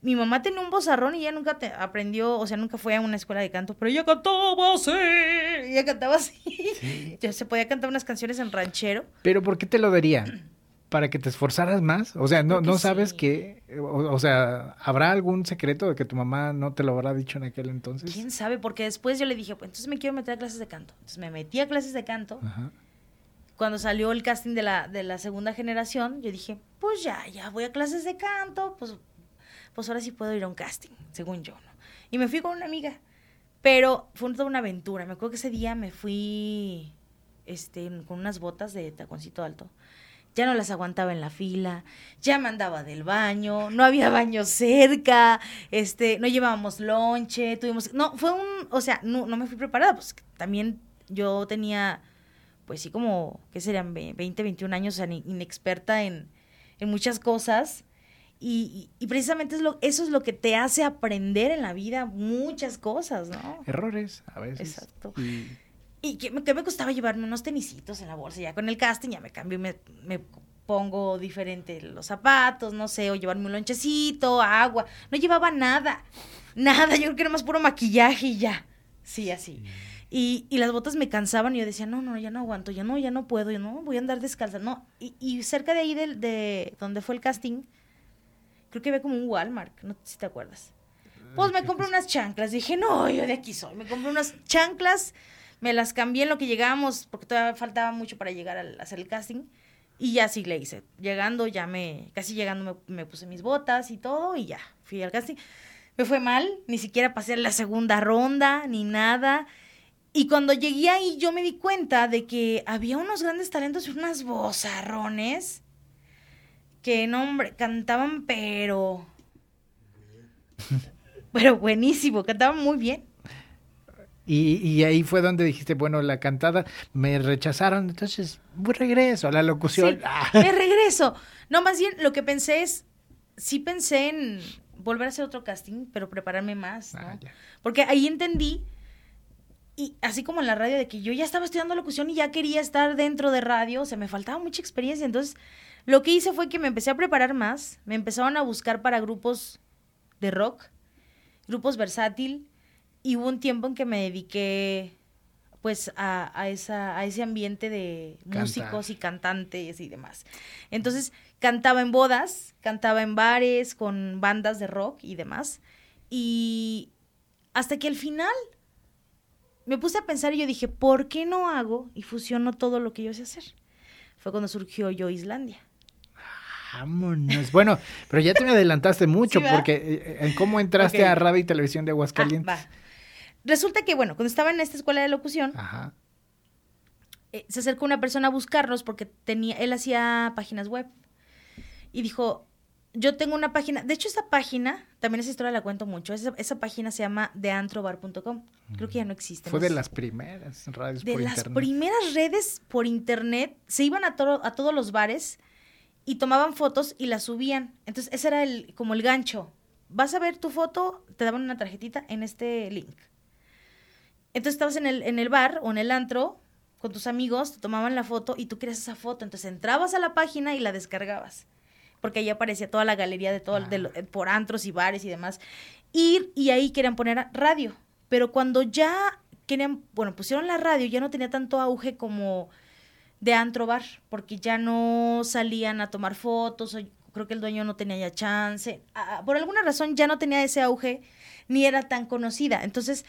Mi mamá tenía un vozarrón y ella nunca te aprendió, o sea, nunca fue a una escuela de canto, pero ella cantaba así. Ella cantaba así. Ya se podía cantar unas canciones en ranchero. ¿Pero por qué te lo daría? Para que te esforzaras más? O sea, no, no sabes que, o, sea, ¿habrá algún secreto de que tu mamá no te lo habrá dicho en aquel entonces? ¿Quién sabe? Porque después yo le dije, pues entonces me quiero meter a clases de canto. Entonces me metí a clases de canto. Cuando salió el casting de la, de la segunda generación, yo dije, pues ya, ya voy a clases de canto, pues, pues ahora sí puedo ir a un casting, según yo, ¿no? Y me fui con una amiga, pero fue toda una aventura. Me acuerdo que ese día me fui este, con unas botas de taconcito alto ya no las aguantaba en la fila, ya me andaba del baño, no había baño cerca, este, no llevábamos lonche, tuvimos, no, fue un, o sea, no, no me fui preparada, pues también yo tenía pues sí, como, ¿qué serían? 20, 21 años, o sea, inexperta en, en muchas cosas. Y, y, precisamente es lo, eso es lo que te hace aprender en la vida muchas cosas, ¿no? Errores, a veces. Exacto. Y, que, me costaba llevarme unos tenisitos en la bolsa. Ya con el casting ya me cambio, me, me pongo diferente los zapatos, no sé, o llevarme un lonchecito, agua. No llevaba nada, nada. Yo creo que era más puro maquillaje y ya. Sí, así. Y, y, las botas me cansaban y yo decía, no, no, ya no aguanto, ya no, ya no puedo, yo no, voy a andar descalza. No, y, y cerca de ahí de, de, donde fue el casting, creo que había como un Walmart, no sé si te acuerdas. Pues me compré unas chanclas, dije, no, yo de aquí soy. Me compré unas chanclas, me las cambié en lo que llegábamos, porque todavía faltaba mucho para llegar a hacer el casting. Y ya sí le hice. Llegando, ya me, casi llegando me, me puse mis botas y todo, y ya, fui al casting. Me fue mal, ni siquiera pasé la segunda ronda, ni nada. Y cuando llegué ahí, yo me di cuenta de que había unos grandes talentos y unas vozarrones que, no, hombre, cantaban, pero. pero buenísimo, cantaban muy bien. Y, y, ahí fue donde dijiste, bueno, la cantada me rechazaron, entonces regreso a la locución. Ah. me regreso. No, más bien lo que pensé es, sí pensé en volver a hacer otro casting, pero prepararme más. Ah, Porque ahí entendí y así como en la radio, de que yo ya estaba estudiando locución y ya quería estar dentro de radio, o sea, me faltaba mucha experiencia. Entonces, lo que hice fue que me empecé a preparar más, me empezaron a buscar para grupos de rock, grupos versátil, y hubo un tiempo en que me dediqué pues a, a, esa, a ese ambiente de músicos y cantantes y demás. Entonces, cantaba en bodas, cantaba en bares, con bandas de rock y demás. Y hasta que al final me puse a pensar y yo dije, ¿por qué no hago y fusiono todo lo que yo sé hacer? Fue cuando surgió Yo Islandia. Vámonos. Bueno, pero ya te me adelantaste mucho porque eh, en cómo entraste a radio y televisión de Aguascalientes. Ah, Resulta que, bueno, cuando estaba en esta escuela de locución, eh, se acercó una persona a buscarnos porque tenía, él hacía páginas web. Y dijo, yo tengo una página, de hecho esa página, también esa historia la cuento mucho, esa, esa página se llama deantrobar.com, creo que ya no existe. Fue de las primeras redes de las primeras redes por internet, se iban a, a todos los bares y tomaban fotos y las subían, entonces ese era el, como el gancho, vas a ver tu foto, te daban una tarjetita en este link. Entonces estabas en el, en el bar o en el antro con tus amigos, te tomaban la foto y tú querías esa foto, entonces entrabas a la página y la descargabas porque ahí aparecía toda la galería de todo, de, ah. por antros y bares y demás. Ir y ahí querían poner radio. Pero cuando ya querían, bueno, pusieron la radio, ya no tenía tanto auge como de antro bar, porque ya no salían a tomar fotos, o creo que el dueño no tenía ya chance. por alguna razón ya no tenía ese auge, ni era tan conocida. Entonces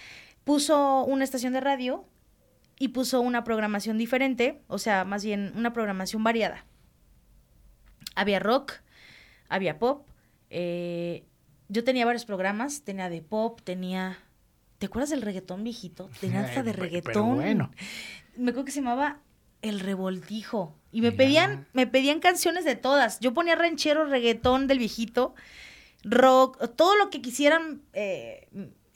puso una estación de radio y puso una programación diferente, o sea, más bien una programación variada. Había rock, había pop. Eh, yo tenía varios programas, tenía de pop, tenía... ¿Te acuerdas del reggaetón viejito? Tenía hasta de reggaetón. bueno. Me acuerdo que se llamaba El Revoltijo. Y me pedían, me pedían canciones de todas. Yo ponía ranchero, reggaetón del viejito, rock, todo lo que quisieran. Eh,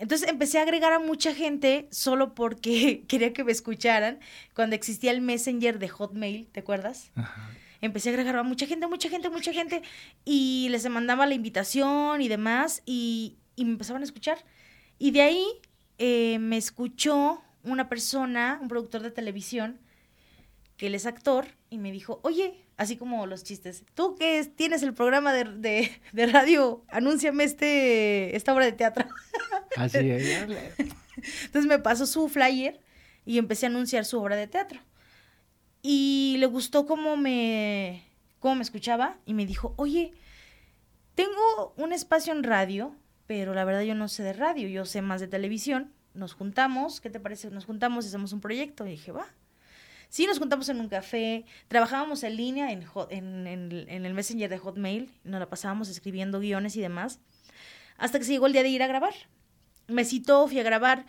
entonces empecé a agregar a mucha gente solo porque quería que me escucharan. Cuando existía el Messenger de Hotmail, ¿te acuerdas? Ajá empecé a agregar a mucha gente, mucha gente, mucha gente, y les mandaba la invitación y demás, y, y me empezaban a escuchar. Y de ahí eh, me escuchó una persona, un productor de televisión, que él es actor, y me dijo, oye, así como los chistes, tú que tienes el programa de, de, de, radio, anúnciame este, esta obra de teatro. Así es. Entonces me pasó su flyer y empecé a anunciar su obra de teatro. Y le gustó cómo me, cómo me escuchaba y me dijo, oye, tengo un espacio en radio, pero la verdad yo no sé de radio, yo sé más de televisión. Nos juntamos, ¿qué te parece? Nos juntamos y hacemos un proyecto. Y dije, va. Sí, nos juntamos en un café, trabajábamos en línea en, el Messenger de Hotmail, nos la pasábamos escribiendo guiones y demás, hasta que se llegó el día de ir a grabar. Me citó, fui a grabar,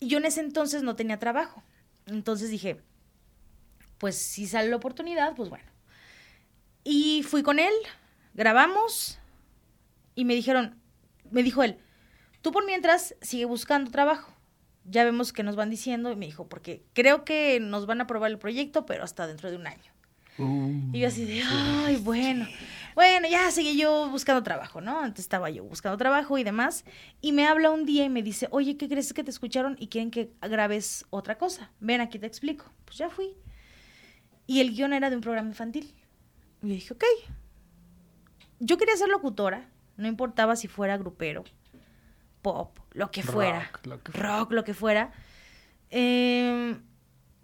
y yo en ese entonces no tenía trabajo. Entonces dije, pues si sale la oportunidad, pues bueno. Y fui con él, grabamos y me dijeron, me dijo él, tú por mientras sigue buscando trabajo. Ya vemos que nos van diciendo. Y me dijo, porque creo que nos van a aprobar el proyecto, pero hasta dentro de un año. Uh, y yo así de, ay, bueno. Bueno, ya seguí yo buscando trabajo, ¿no? Antes estaba yo buscando trabajo y demás. Y me habla un día y me dice, oye, ¿qué crees que te escucharon y quieren que grabes otra cosa? Ven, aquí te explico. Pues ya fui. Y el guion era de un programa infantil. Y yo dije, ok. Yo quería ser locutora, no importaba si fuera grupero, pop, lo que fuera, rock, lo que, fuera. Em,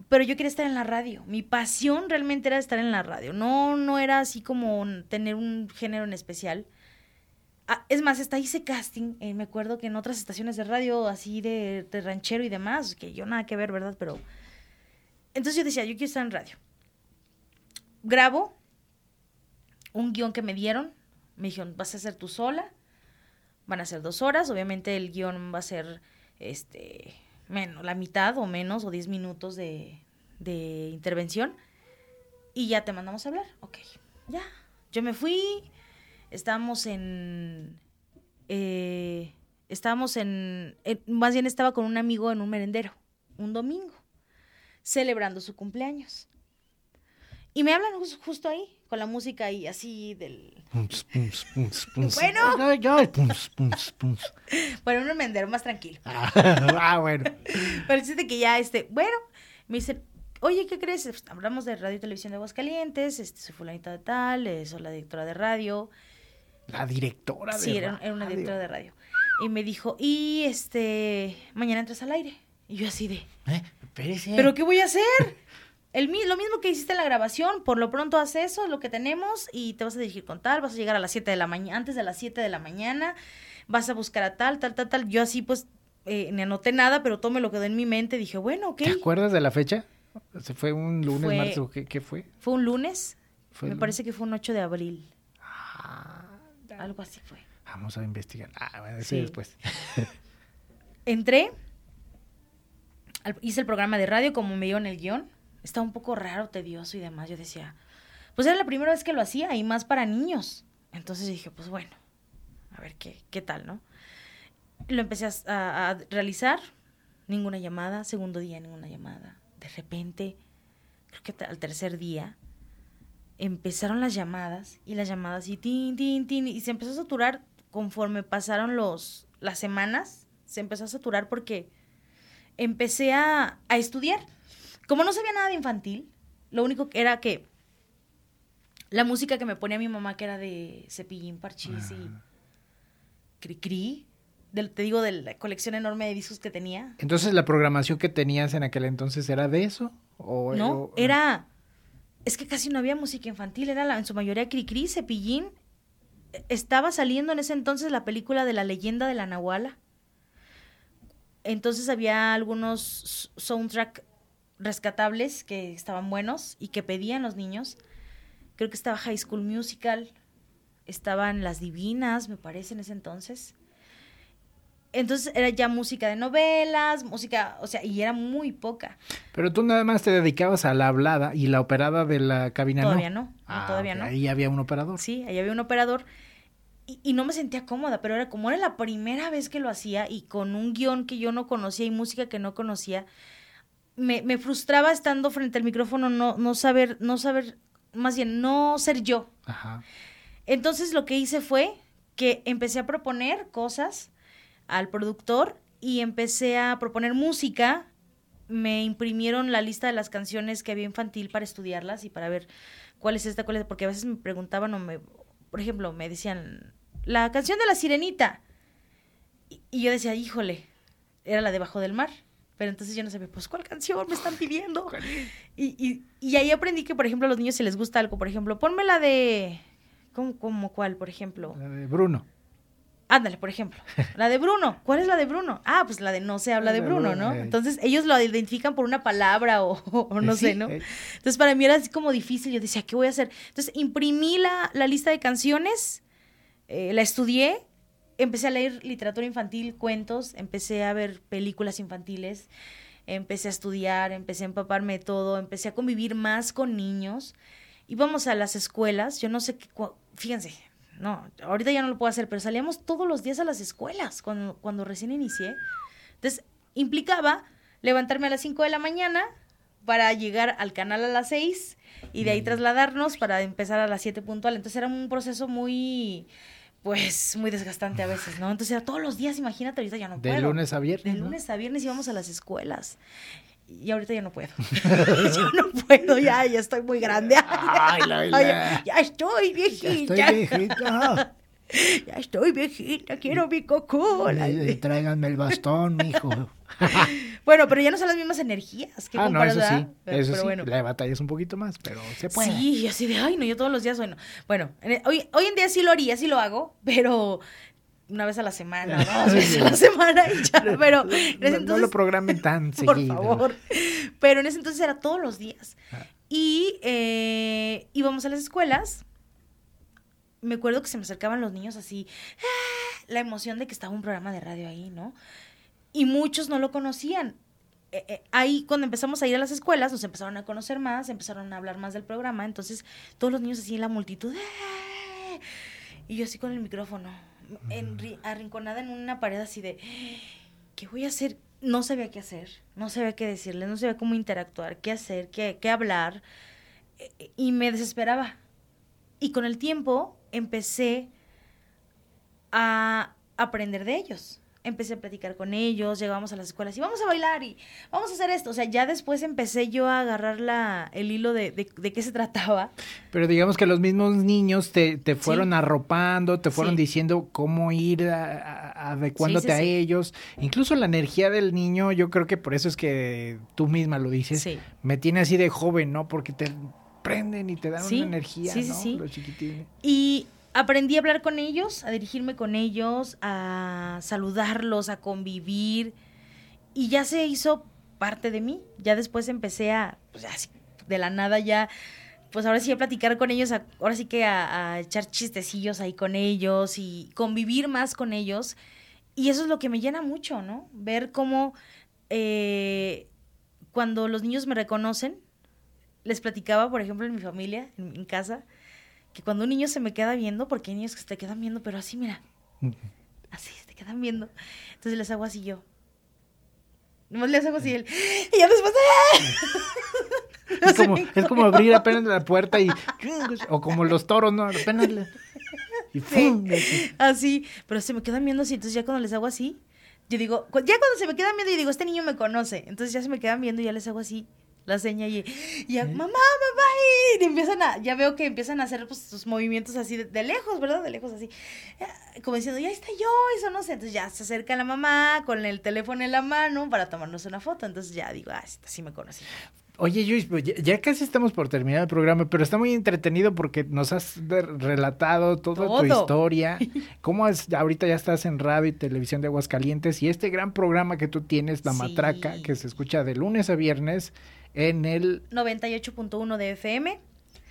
pero yo quería estar en la radio. Mi pasión realmente era estar en la radio. No, no era así como tener un género en especial. Ah, es más, hasta hice casting. Eh, me acuerdo que en otras estaciones de radio, así de, de, ranchero y demás, que yo nada que ver, ¿verdad? Pero. Entonces yo decía, yo quiero estar en radio. Grabo un guion que me dieron. Me dijeron, vas a ser tú sola. Van a ser dos horas. Obviamente el guion va a ser este menos, la mitad o menos, o diez minutos de, de intervención. Y ya te mandamos a hablar. Ok, ya. Yo me fui. Estábamos en. Eh, estábamos en. Más bien estaba con un amigo en un merendero. Un domingo. Celebrando su cumpleaños. Y me hablan justo ahí con la música y así del... bueno. bueno, un mendero más tranquilo. ah, bueno. Pero dice que ya, este, bueno, me dice, oye, ¿qué crees? Pues, hablamos de radio y televisión de Aguascalientes, este, soy fulanita de tal, eh, soy la directora de radio. La directora de radio. Sí, era, una directora de radio. Y me dijo, y este, mañana entras al aire. Y yo así de... ¿Eh? ¿Pero qué voy a hacer? El, lo mismo que hiciste en la grabación, por lo pronto haz eso, lo que tenemos, y te vas a dirigir con tal, vas a llegar a las 7 de la mañana, antes de las 7 de la mañana, vas a buscar a tal, tal, tal, tal. Yo así pues eh, ni anoté nada, pero todo me lo quedó en mi mente, dije, bueno, ok. ¿Te acuerdas de la fecha? ¿Se fue un lunes, marzo? ¿qué, ¿qué, fue? Fue un lunes, me parece que fue un 8 de abril. Ah, Algo así fue. Vamos a investigar. Ah, bueno, sí. después. Entré, hice el programa de radio como me dio en el guion estaba un poco raro, tedioso y demás. Yo decía, pues era la primera vez que lo hacía y más para niños. Entonces dije, pues bueno, a ver qué, qué tal, ¿no? Lo empecé a, realizar, ninguna llamada, segundo día ninguna llamada. De repente, creo que al tercer día, empezaron las llamadas y las llamadas y tin, tin, tin, y se empezó a saturar conforme pasaron los, las semanas, se empezó a saturar porque empecé a, a estudiar como no sabía nada de infantil, lo único que era que la música que me ponía mi mamá, que era de Cepillín, Parchís y Cri-Cri, te digo, de la colección enorme de discos que tenía. Entonces, ¿la programación que tenías en aquel entonces era de eso? ¿O, no, era... Es que casi no había música infantil, era la, en su mayoría Cri-Cri, Cepillín. Estaba saliendo en ese entonces la película de la leyenda de la Nahuala. Entonces había algunos soundtrack rescatables que estaban buenos y que pedían los niños. Creo que estaba High School Musical, estaban Las Divinas, me parece, en ese entonces. Entonces era ya música de novelas, música, o sea, y era muy poca. Pero tú nada más te dedicabas a la hablada y la operada de la cabina todavía no. Ah, todavía no. Ahí había un operador. Sí, ahí había un operador. Y, y, no me sentía cómoda, pero era como era la primera vez que lo hacía y con un guion que yo no conocía y música que no conocía, me, me, frustraba estando frente al micrófono, no, no saber, no saber, más bien, no ser yo. Ajá. Entonces lo que hice fue que empecé a proponer cosas al productor y empecé a proponer música. Me imprimieron la lista de las canciones que había infantil para estudiarlas y para ver cuál es esta, cuál es, porque a veces me preguntaban o me, por ejemplo, me decían, la canción de la sirenita. Y, y yo decía, híjole, era la debajo del mar. Pero entonces yo no sabía, pues, ¿cuál canción me están pidiendo? Y, y, ahí aprendí que, por ejemplo, a los niños si les gusta algo, por ejemplo, ponme la de... ¿Cómo, cómo cuál, por ejemplo? La de Bruno. Ándale, por ejemplo. La de Bruno. ¿Cuál es la de Bruno? Ah, pues la de no se habla de Bruno, ¿no? Entonces ellos lo identifican por una palabra o, no sé, ¿no? Entonces para mí era así como difícil. Yo decía, ¿qué voy a hacer? Entonces imprimí la, la lista de canciones, eh, la estudié empecé a leer literatura infantil, cuentos, empecé a ver películas infantiles, empecé a estudiar, empecé a empaparme de todo, empecé a convivir más con niños. Íbamos a las escuelas, yo no sé qué, fíjense, no, ahorita ya no lo puedo hacer, pero salíamos todos los días a las escuelas cuando, cuando recién inicié. Entonces, implicaba levantarme a las 5 de la mañana para llegar al canal a las 6 y de ahí trasladarnos para empezar a las 7 puntual. Entonces era un proceso muy pues muy desgastante a veces, ¿no? Entonces era todos los días, imagínate, ahorita ya no puedo. De lunes a viernes. De lunes a viernes íbamos a las escuelas. Y ahorita ya no puedo. ya no puedo, ya, ya estoy muy grande. Ay, la, la. ya estoy viejita. Ya estoy viejita. ya estoy viejita, quiero mi cocola. Tráiganme el bastón, mijo. bueno, pero ya no son las mismas energías que ah, no, eso sí, eso sí. Bueno. La batalla es un poquito más, pero se puede. Sí, así de, ay, no, yo todos los días, bueno, bueno, hoy, hoy en día sí lo haría, sí lo hago, pero una vez a la semana, dos veces a la semana y ya, pero en ese entonces, no, lo programen tan por seguido. Por favor. Pero en ese entonces era todos los días. Ah. Y eh, íbamos a las escuelas. Me acuerdo que se me acercaban los niños así, ¡ah! la emoción de que estaba un programa de radio ahí, ¿no? y muchos no lo conocían. Eh, eh, ahí cuando empezamos a ir a las escuelas nos empezaron a conocer más, empezaron a hablar más del programa, entonces todos los niños así en la multitud, ¡eh! y yo así con el micrófono, en, arrinconada en una pared así de, ¿qué voy a hacer? No sabía qué hacer, no sabía qué decirles, no sabía cómo interactuar, qué hacer, qué, qué hablar, y me desesperaba. Y con el tiempo empecé a aprender de ellos empecé a platicar con ellos, llegábamos a las escuelas y vamos a bailar y vamos a hacer esto. O sea, ya después empecé yo a agarrar la, el hilo de, de, qué se trataba. Pero digamos que los mismos niños te, te fueron arropando, te fueron diciendo cómo ir adecuándote a ellos. Incluso la energía del niño, yo creo que por eso es que tú misma lo dices, me tiene así de joven, ¿no? Porque te prenden y te dan una energía, ¿no? Los chiquitines. Y aprendí a hablar con ellos, a dirigirme con ellos, a saludarlos, a convivir. Y ya se hizo parte de mí. Ya después empecé a, pues así, de la nada ya, pues ahora sí a platicar con ellos, ahora sí que a, echar chistecillos ahí con ellos y convivir más con ellos. Y eso es lo que me llena mucho, ¿no? Ver cómo eh, cuando los niños me reconocen, les platicaba, por ejemplo, en mi familia, en, en casa, que cuando un niño se me queda viendo, porque hay niños que se te quedan viendo, pero así, mira, así, se te quedan viendo. Entonces les hago así yo. Nomás les hago así él. Y ya después. Es como, es como abrir apenas la puerta y. O como los toros, ¿no? Apenas. y ¡fum! Así. Pero se me quedan viendo así. Entonces ya cuando les hago así, yo digo. Ya cuando se me quedan viendo, yo digo, este niño me conoce. Entonces ya se me quedan viendo y ya les hago así la seña y, y mamá, mamá, y empiezan a, ya veo que empiezan a hacer pues sus movimientos así de, lejos, ¿verdad? De lejos así, eh, como diciendo, ya está yo, eso no sé, entonces ya se acerca la mamá con el teléfono en la mano para tomarnos una foto, entonces ya digo, ah, sí me conocí. Oye, Luis, pues, ya, casi estamos por terminar el programa, pero está muy entretenido porque nos has relatado toda tu historia, cómo es, ahorita ya estás en radio y televisión de Aguascalientes y este gran programa que tú tienes, La Matraca, que se escucha de lunes a viernes en el 98.1 de FM.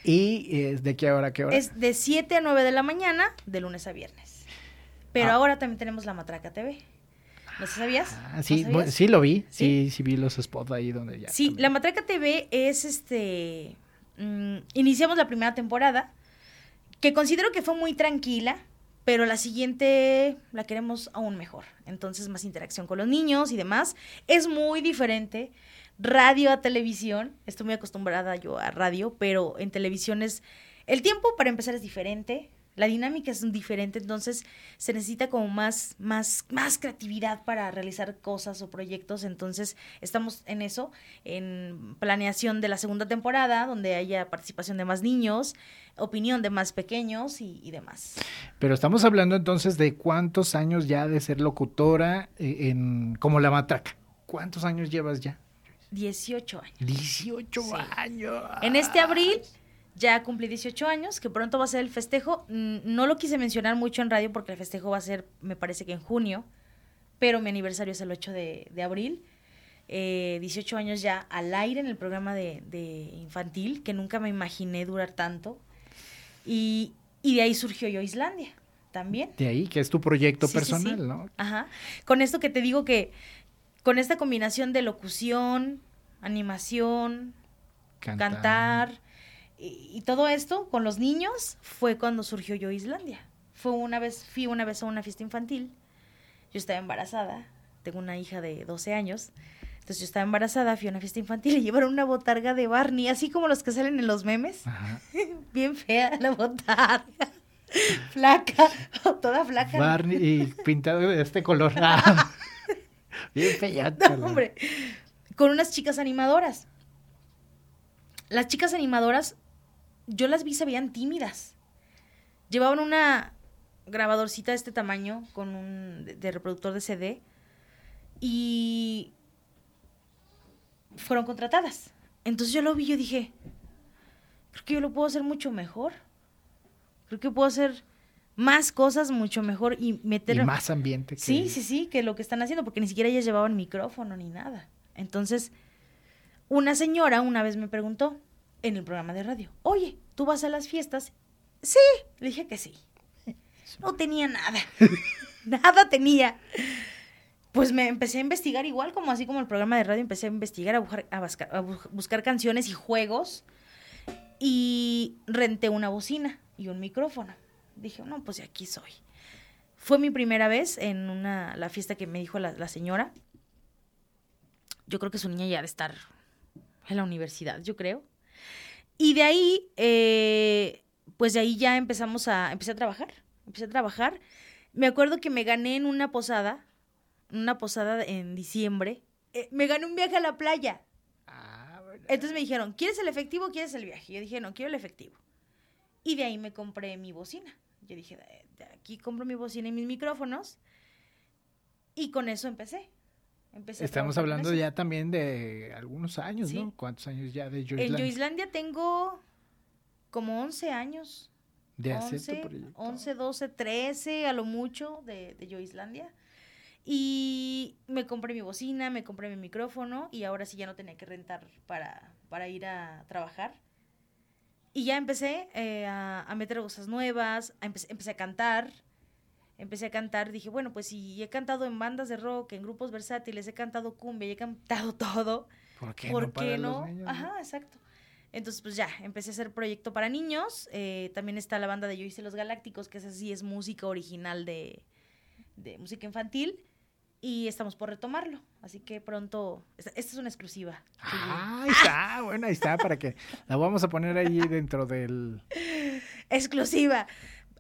¿Y es de qué hora a qué hora? Es de 7 a 9 de la mañana, de lunes a viernes. Pero ah. ahora también tenemos la Matraca TV. ¿No sabías? Ah, sí, sí lo vi. ¿Sí? sí, vi los spots ahí donde ya. Sí, la Matraca TV es este. Mm, iniciamos la primera temporada, que considero que fue muy tranquila, pero la siguiente la queremos aún mejor. Entonces, más interacción con los niños y demás. Es muy diferente radio a televisión. Estoy muy acostumbrada yo a radio, pero en televisión es... El tiempo para empezar es diferente, la dinámica es diferente, entonces se necesita como más, más, más creatividad para realizar cosas o proyectos. Entonces estamos en eso, en planeación de la segunda temporada, donde haya participación de más niños, opinión de más pequeños y, demás. Pero estamos hablando entonces de cuántos años ya de ser locutora eh, en como la matraca. ¿Cuántos años llevas ya? 18 años. 18 años. En este abril ya cumplí 18 años, que pronto va a ser el festejo. Mm, no lo quise mencionar mucho en radio porque el festejo va a ser, me parece que en junio, pero mi aniversario es el 8 de, abril. 18 eh, años ya al aire en el programa de, infantil, que nunca me imaginé durar tanto. Y, de ahí surgió Yo Islandia también. De ahí, que es tu proyecto personal, ¿no? Ajá. Con esto que te digo que con esta combinación de locución, animación, cantar, y, todo esto con los niños fue cuando surgió Yo Islandia. Fue una vez, fui una vez a una fiesta infantil, yo estaba embarazada tengo una hija de 12 años. Entonces yo estaba embarazada, fui a una fiesta infantil y llevaron una botarga de Barney, así como los que salen en los memes. Bien fea la botarga. flaca, toda flaca. Barney y pintado de este color. Bien. No, hombre. Con unas chicas animadoras. Las chicas animadoras, yo las vi, se veían tímidas. Llevaban una grabadorcita de este tamaño con un de reproductor de CD y fueron contratadas. Entonces yo lo vi y yo dije, creo que yo lo puedo hacer mucho mejor. Creo que puedo hacer más cosas mucho mejor y meter... Y más ambiente. Sí, sí, sí, que lo que están haciendo, porque ni siquiera ellas llevaban micrófono ni nada. Entonces, una señora una vez me preguntó en el programa de radio, oye, ¿tú vas a las fiestas? Sí, le dije que sí. No tenía nada. nada tenía pues me empecé a investigar igual como así como el programa de radio, empecé a investigar, a buscar, a buscar, canciones y juegos y renté una bocina y un micrófono. Dije, no, pues aquí soy. Fue mi primera vez en una, la fiesta que me dijo la, señora. Yo creo que su niña ya de estar en la universidad, yo creo. Y de ahí, eh, pues de ahí ya empezamos a, empecé a trabajar, empecé a trabajar. Me acuerdo que me gané en una posada una posada en diciembre, eh, me gané un viaje a la playa. Ah, Entonces me dijeron, ¿quieres el efectivo o quieres el viaje? Yo dije, no, quiero el efectivo. Y de ahí me compré mi bocina. Yo dije, de, aquí compro mi bocina y mis micrófonos. Y con eso empecé. empecé Estamos hablando ya también de algunos años, ¿no? ¿Cuántos años ya de Joislandia? En Joislandia tengo como 11 años. ¿De 11, 11, 12, 13 a lo mucho de, de. Y me compré mi bocina, me compré mi micrófono y ahora sí ya no tenía que rentar para, para ir a trabajar. Y ya empecé eh, a, meter cosas nuevas, empecé, a cantar. Empecé a cantar, dije, bueno, pues si he cantado en bandas de rock, en grupos versátiles, he cantado cumbia, he cantado todo. ¿Por qué ¿por no? Qué no? Ajá, exacto. Entonces, pues ya, empecé a hacer proyecto para niños. Eh, también está la banda de Yo hice los Galácticos, que es así, es música original de, de música infantil y estamos por retomarlo. Así que pronto, esta, es una exclusiva. Ah, ahí está, bueno, ahí está, para que la vamos a poner ahí dentro del... Exclusiva.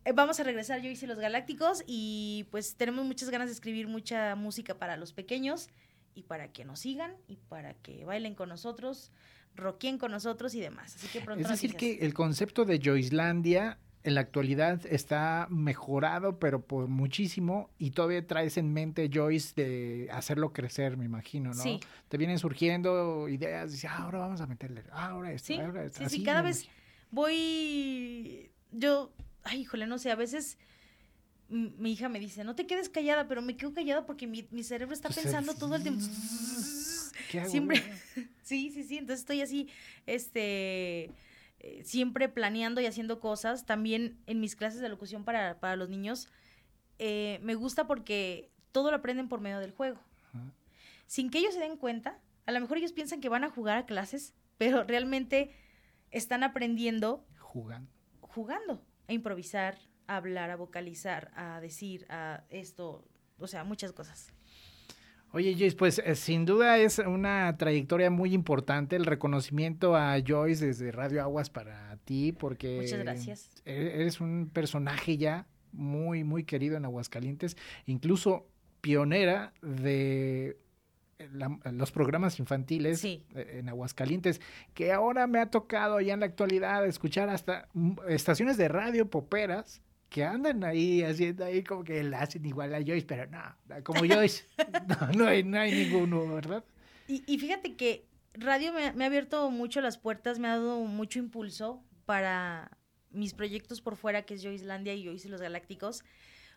Eh, vamos a regresar, yo hice Los Galácticos y pues tenemos muchas ganas de escribir mucha música para los pequeños y para que nos sigan y para que bailen con nosotros, rockien con nosotros y demás. Así que pronto. Es decir, que el concepto de Joislandia en la actualidad está mejorado, pero por muchísimo, y todavía traes en mente, Joyce, de hacerlo crecer, me imagino, ¿no? Sí. Te vienen surgiendo ideas, dices, ah, ahora vamos a meterle, ah, ahora esto, sí, ahora esto. Sí, sí, cada vez voy, yo, ay, híjole, no sé, a veces mi hija me dice, no te quedes callada, pero me quedo callada porque mi, cerebro está pues pensando todo el tiempo. ¿Qué Siempre. sí, sí, sí. Entonces estoy así, este, eh, siempre planeando y haciendo cosas. También en mis clases de locución para, para los niños, eh, me gusta porque todo lo aprenden por medio del juego. Sin que ellos se den cuenta, a lo mejor ellos piensan que van a jugar a clases, pero realmente están aprendiendo. Jugando. Jugando. A improvisar, a hablar, a vocalizar, a decir, a esto, o sea, muchas cosas. Oye, Joyce, pues eh, sin duda es una trayectoria muy importante el reconocimiento a Joyce desde Radio Aguas para ti, porque Muchas gracias. E-, eres un personaje ya muy, muy querido en Aguascalientes, incluso pionera de los programas infantiles e-, en Aguascalientes, que ahora me ha tocado ya en la actualidad escuchar hasta estaciones de radio poperas que andan ahí haciendo ahí como que la hacen igual a Joyce, pero no, como Joyce, no, hay, no hay ninguno, ¿verdad? Y, y fíjate que radio me, ha abierto mucho las puertas, me ha dado mucho impulso para mis proyectos por fuera, que es Joycelandia y Joyce y los Galácticos,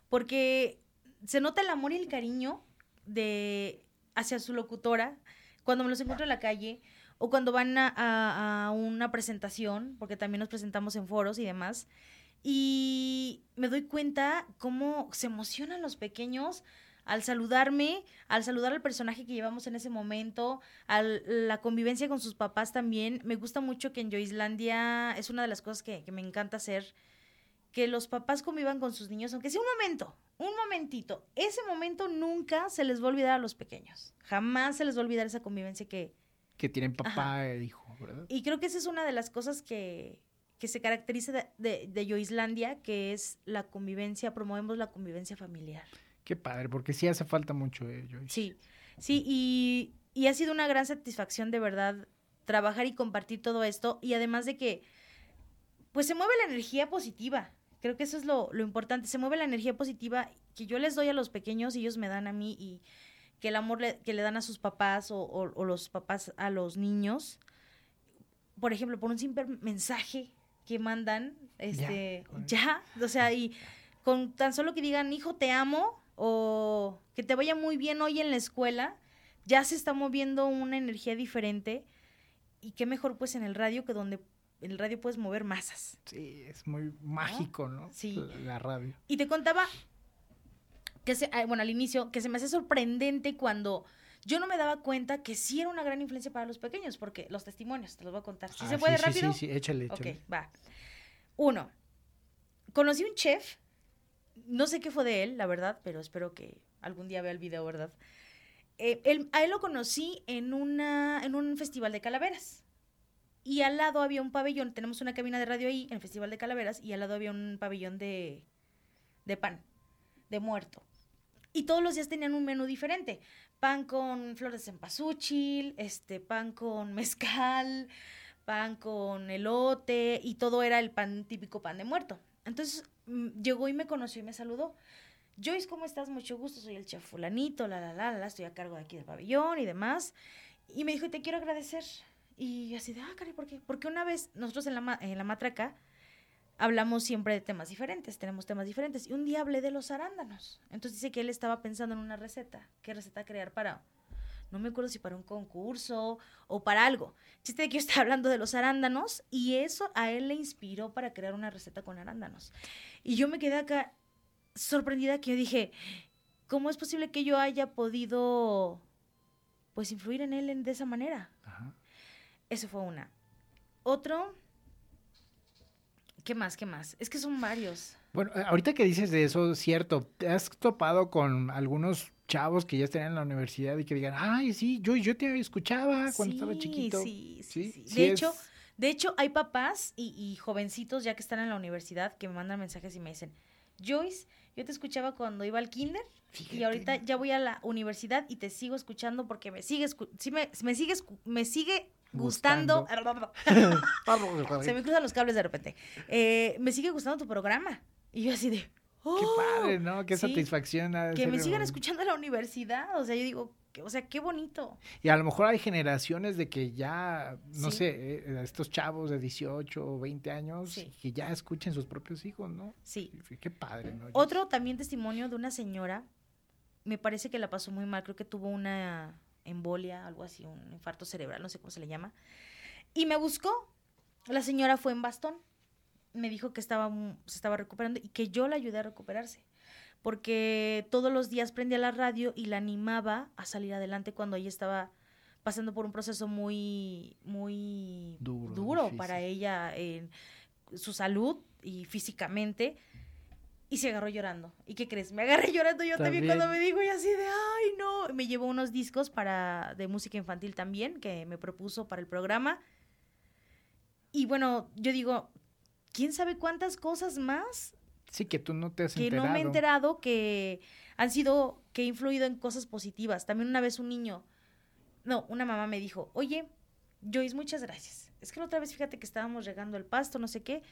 porque se nota el amor y el cariño de hacia su locutora cuando me los encuentro en la calle o cuando van a, a una presentación, porque también nos presentamos en foros y demás y me doy cuenta cómo se emocionan los pequeños al saludarme, al saludar al personaje que llevamos en ese momento, a la convivencia con sus papás también. Me gusta mucho que en Joislandia es una de las cosas que, me encanta hacer, que los papás convivan con sus niños, aunque sea un momento, un momentito. Ese momento nunca se les va a olvidar a los pequeños. Jamás se les va a olvidar esa convivencia que... Que tienen papá e hijo, ¿verdad? Y creo que esa es una de las cosas que, que se caracteriza de, de, de Yoislandia, que es la convivencia, promovemos la convivencia familiar. Qué padre, porque sí hace falta mucho, eh, Joyce. Sí, sí, y, y ha sido una gran satisfacción de verdad trabajar y compartir todo esto, y además de que, pues se mueve la energía positiva. Creo que eso es lo, lo importante, se mueve la energía positiva que yo les doy a los pequeños y ellos me dan a mí y que el amor le, que le dan a sus papás o, o, o los papás a los niños, por ejemplo, por un simple mensaje que mandan, este, ya, ya, o sea, y con tan solo que digan, hijo, te amo, o que te vaya muy bien hoy en la escuela, ya se está moviendo una energía diferente, y qué mejor pues en el radio que donde en el radio puedes mover masas. Sí, es muy mágico, ¿no? Sí. La radio. Y te contaba que se, bueno, al inicio, que se me hace sorprendente cuando yo no me daba cuenta que sí era una gran influencia para los pequeños, porque los testimonios, te los voy a contar. ¿Sí Ah, se puede sí, rápido? Sí, sí, échale, échale. Ok, va. Uno, conocí un chef, no sé qué fue de él, la verdad, pero espero que algún día vea el video, ¿verdad? Eh, él, a él lo conocí en, una, en un festival de calaveras. Y al lado había un pabellón, tenemos una cabina de radio ahí, en el Festival de Calaveras, y al lado había un pabellón de, de pan, de muerto. Y todos los días tenían un menú diferente. Pan con flores de cempasúchil, este, pan con mezcal, pan con elote, y todo era el pan típico pan de muerto. Entonces mm, llegó y me conoció y me saludó. Joyce, ¿cómo estás? Mucho gusto, soy el chef fulanito, la, la, la, la, estoy a cargo de aquí del pabellón y demás. Y me dijo, te quiero agradecer. Y así de, ah, caray, ¿por qué? Porque una vez nosotros en la, en la matraca hablamos siempre de temas diferentes, tenemos temas diferentes. Y un día hablé de los arándanos. Entonces dice que él estaba pensando en una receta. ¿Qué receta crear para? No me acuerdo si para un concurso o para algo. Chiste de que yo estaba hablando de los arándanos y eso a él le inspiró para crear una receta con arándanos. Y yo me quedé acá sorprendida que yo dije, ¿cómo es posible que yo haya podido pues influir en él en- de esa manera? Ajá. Eso fue una. Otro. ¿Qué más? ¿Qué más? Es que son varios. Bueno, eh, ahorita que dices de eso, cierto, ¿te has topado con algunos chavos que ya están en la universidad y que digan, ay, sí, yo, yo te escuchaba cuando Sí, estaba chiquito? Sí, sí, sí. Sí De es- hecho, de hecho, hay papás y, y jovencitos ya que están en la universidad que me mandan mensajes y me dicen, Joyce, yo te escuchaba cuando iba al kinder y ahorita ya voy a la universidad y te sigo escuchando porque me sigue, sí me, me sigue, escu- me sigue gustando. Se me cruzan los cables de repente. Eh, me sigue gustando tu programa. Y yo así de... Qué "Oh". padre, ¿no? Qué Sí, satisfacción. Que me sigan escuchando en la universidad. O sea, yo digo, o sea, qué bonito. Y a lo mejor hay generaciones de que ya, no Sí. sé, eh, estos chavos de 18 o 20 años Sí. que ya escuchen sus propios hijos, ¿no? Sí, Qué padre, ¿no? Otro también testimonio de una señora, me parece que la pasó muy mal, creo que tuvo una embolia, algo así, un infarto cerebral, no sé cómo se le llama. Y me buscó. La señora fue en bastón. Me dijo que estaba, se estaba recuperando y que yo la ayudé a recuperarse. Porque todos los días prendía la radio y la animaba a salir adelante cuando ella estaba pasando por un proceso muy, muy Duro, para ella en su salud y físicamente. Y se agarró llorando. ¿Y qué crees? Me agarré llorando yo también, También. cuando me dijo y así de, ay, no. Me llevó unos discos para de música infantil también, que me propuso para el programa. Y bueno, yo digo, ¿quién sabe cuántas cosas más Sí, que tú no te has que enterado. no me he enterado que han sido, que he influido en cosas positivas? También una vez un niño, no, una mamá me dijo, oye, Joyce, muchas gracias. Es que la otra vez fíjate que estábamos regando el pasto, no sé qué,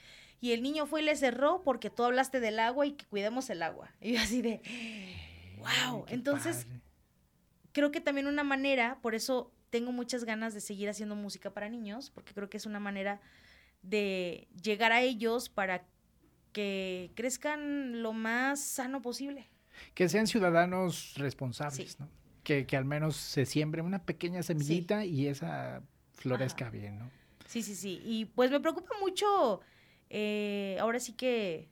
y el niño fue y le cerró porque tú hablaste del agua y que cuidemos el agua. Y yo así de, wow. Qué Entonces, padre. creo que también una manera, por eso tengo muchas ganas de seguir haciendo música para niños, porque creo que es una manera de llegar a ellos para que crezcan lo más sano posible. Que sean ciudadanos responsables, Sí. ¿no? Que, que al menos se siembre una pequeña semillita y esa florezca bien, ¿no? Sí, sí, sí. Y pues me preocupa mucho, eh, ahora sí que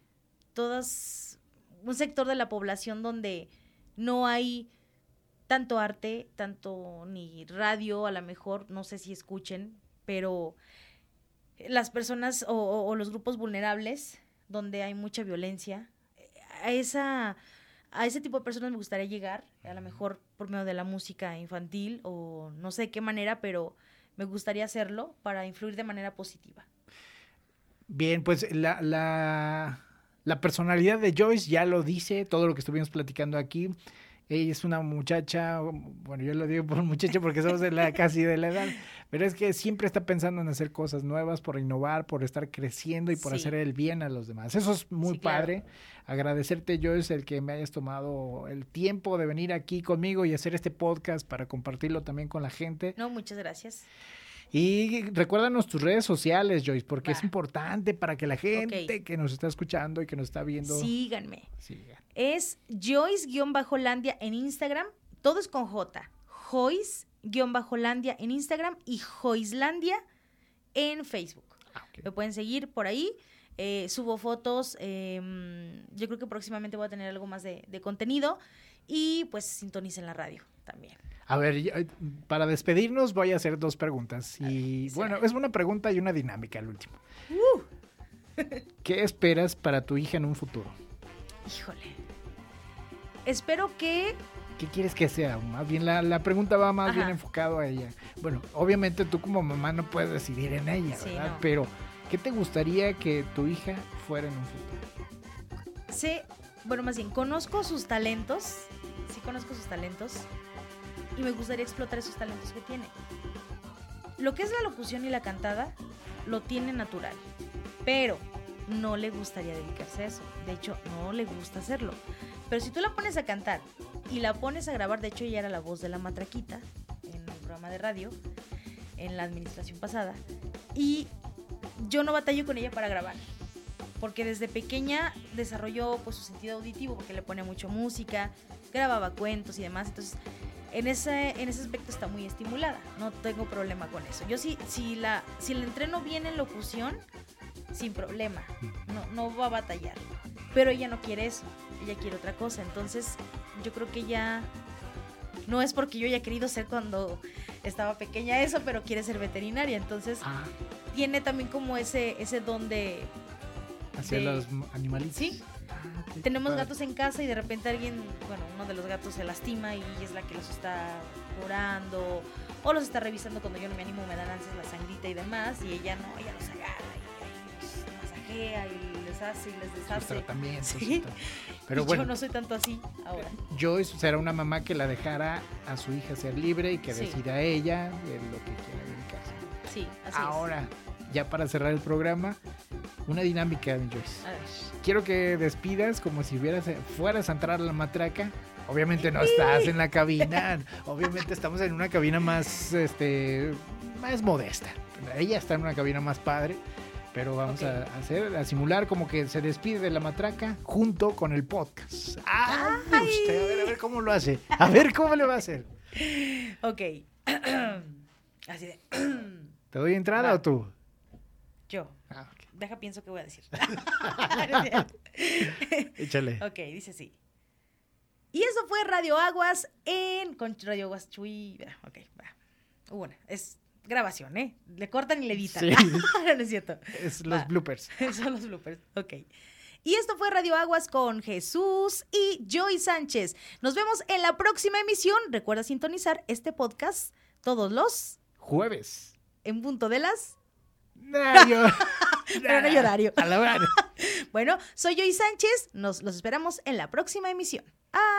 todas, un sector de la población donde no hay tanto arte, tanto ni radio, a lo mejor, no sé si escuchen, pero las personas o, o- o los grupos vulnerables donde hay mucha violencia. A, esa, a ese tipo de personas me gustaría llegar, a lo mejor por medio de la música infantil o no sé de qué manera, pero me gustaría hacerlo para influir de manera positiva. Bien, pues la, la, la personalidad de Joyce ya lo dice, todo lo que estuvimos platicando aquí. Ella es una muchacha, bueno, yo lo digo por muchacha porque somos de la, casi de la edad, pero es que siempre está pensando en hacer cosas nuevas, por innovar, por estar creciendo y por hacer el bien a los demás. Eso es muy padre. Agradecerte, Joyce, el que me hayas tomado el tiempo de venir aquí conmigo y hacer este podcast para compartirlo también con la gente. No, muchas gracias. Y recuérdanos tus redes sociales, Joyce, porque es importante para que la gente que nos está escuchando y que nos está viendo. Síganme. Es Joyce-Landia en Instagram. Todo es con J. Joyce-Landia en Instagram y Joycelandia en Facebook. Ah, Me pueden seguir por ahí. Eh, subo fotos. Em, yo creo que próximamente voy a tener algo más de, de contenido. Y pues sintonicen la radio también. A ver, para despedirnos voy a hacer dos preguntas. Y bueno, es una pregunta y una dinámica al último. Uh. ¿Qué esperas para tu hija en un futuro? Híjole. Espero que... ¿Qué quieres que sea? Más bien la, pregunta va más bien enfocado a ella. Bueno, obviamente tú como mamá no puedes decidir en ella, ¿verdad? Pero, ¿qué te gustaría que tu hija fuera en un futuro? Sé, bueno, más bien, conozco sus talentos. Sí conozco sus talentos y me gustaría explotar esos talentos que tiene. Lo que es la locución y la cantada lo tiene natural, pero no le gustaría dedicarse a eso. De hecho, no le gusta hacerlo. Pero si tú la pones a cantar y la pones a grabar, de hecho ella era la voz de la matraquita en un programa de radio en la administración pasada y yo no batallo con ella para grabar porque desde pequeña desarrolló pues su sentido auditivo porque le pone mucho música, grababa cuentos y demás, entonces en ese, en ese aspecto está muy estimulada. No tengo problema con eso. Yo sí, si la, si el entreno bien en locución, sin problema. No, no va a batallar. Pero ella no quiere eso. Ella quiere otra cosa. Entonces, yo creo que ella. No es porque yo haya querido ser cuando estaba pequeña eso, pero quiere ser veterinaria. Entonces, ah. tiene también como ese, ese don de. Hacia los animalitos. Sí, tenemos gatos en casa y de repente alguien, bueno, uno de los gatos se lastima y es la que los está curando o los está revisando cuando yo no me animo, me dan ansias la sangrita y demás y ella no, ella los agarra y, los masajea y les hace y les deshace. ¿Sí? Pero bueno, yo no soy tanto así ahora. Yo será una mamá que la dejara a su hija ser libre y que decida ella de lo que quiera dedicarse. Sí, así ahora, ya para cerrar el programa, una dinámica, Joyce. Quiero que despidas como si hubieras, fueras a entrar a la matraca. Obviamente no estás en la cabina. Obviamente estamos en una cabina más, este, más modesta. Ella está en una cabina más padre. Pero vamos a hacer, a simular como que se despide de la matraca junto con el podcast. ¡Ay! Usted, a ver, a ver cómo lo hace. A ver cómo le va a hacer. Ok. Así de. ¿Te doy entrada o tú? Yo. Ah, Deja, pienso qué voy a decir. Échale. Ok, dice así. Y eso fue Radio Aguas en. Con Radio Aguas Chuy. Ok, va. Una. Es grabación, ¿eh? Le cortan y le editan. Sí. no es cierto. Es los bloopers. Son los bloopers. Ok. Y esto fue Radio Aguas con Jesús y Joy Sánchez. Nos vemos en la próxima emisión. Recuerda sintonizar este podcast todos los jueves. En punto de las Pero no horario. A bueno, soy Joy Sánchez. Nos los esperamos en la próxima emisión.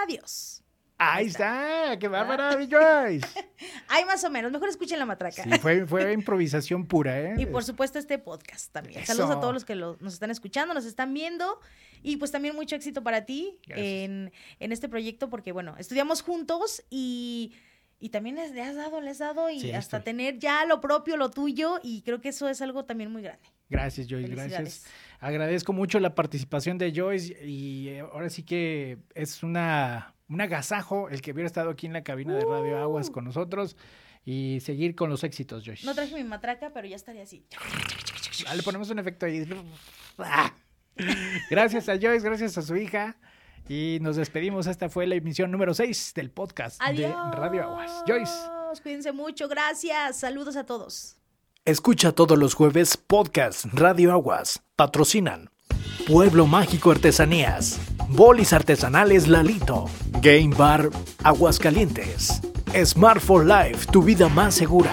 Adiós. Ahí está, qué bárbara, Joyce. Hay más o menos, mejor escuchen la matraca. Sí, fue, improvisación pura, ¿eh? Y por supuesto este podcast también. Saludos a todos los que nos están escuchando, nos están viendo. Y pues también mucho éxito para ti en, en, este proyecto, porque bueno, estudiamos juntos y y también has dado, le has dado y hasta tener ya lo propio, lo tuyo y creo que eso es algo también muy grande. Gracias, Joyce, gracias. Agradezco mucho la participación de Joyce y eh, ahora sí que es una, un agasajo el que hubiera estado aquí en la cabina de Radio Aguas uh. con nosotros y seguir con los éxitos, Joyce. No traje mi matraca, pero ya estaría así. Ah, le ponemos un efecto ahí. Gracias a Joyce, gracias a su hija. Y nos despedimos. Esta fue la emisión número 6 del podcast de Radio Aguas. Joyce. Cuídense mucho. Gracias. Saludos a todos. Escucha todos los jueves podcast Radio Aguas. Patrocinan. Pueblo Mágico Artesanías, Bolis Artesanales Lalito, Game Bar Aguascalientes, Smart for Life, tu vida más segura.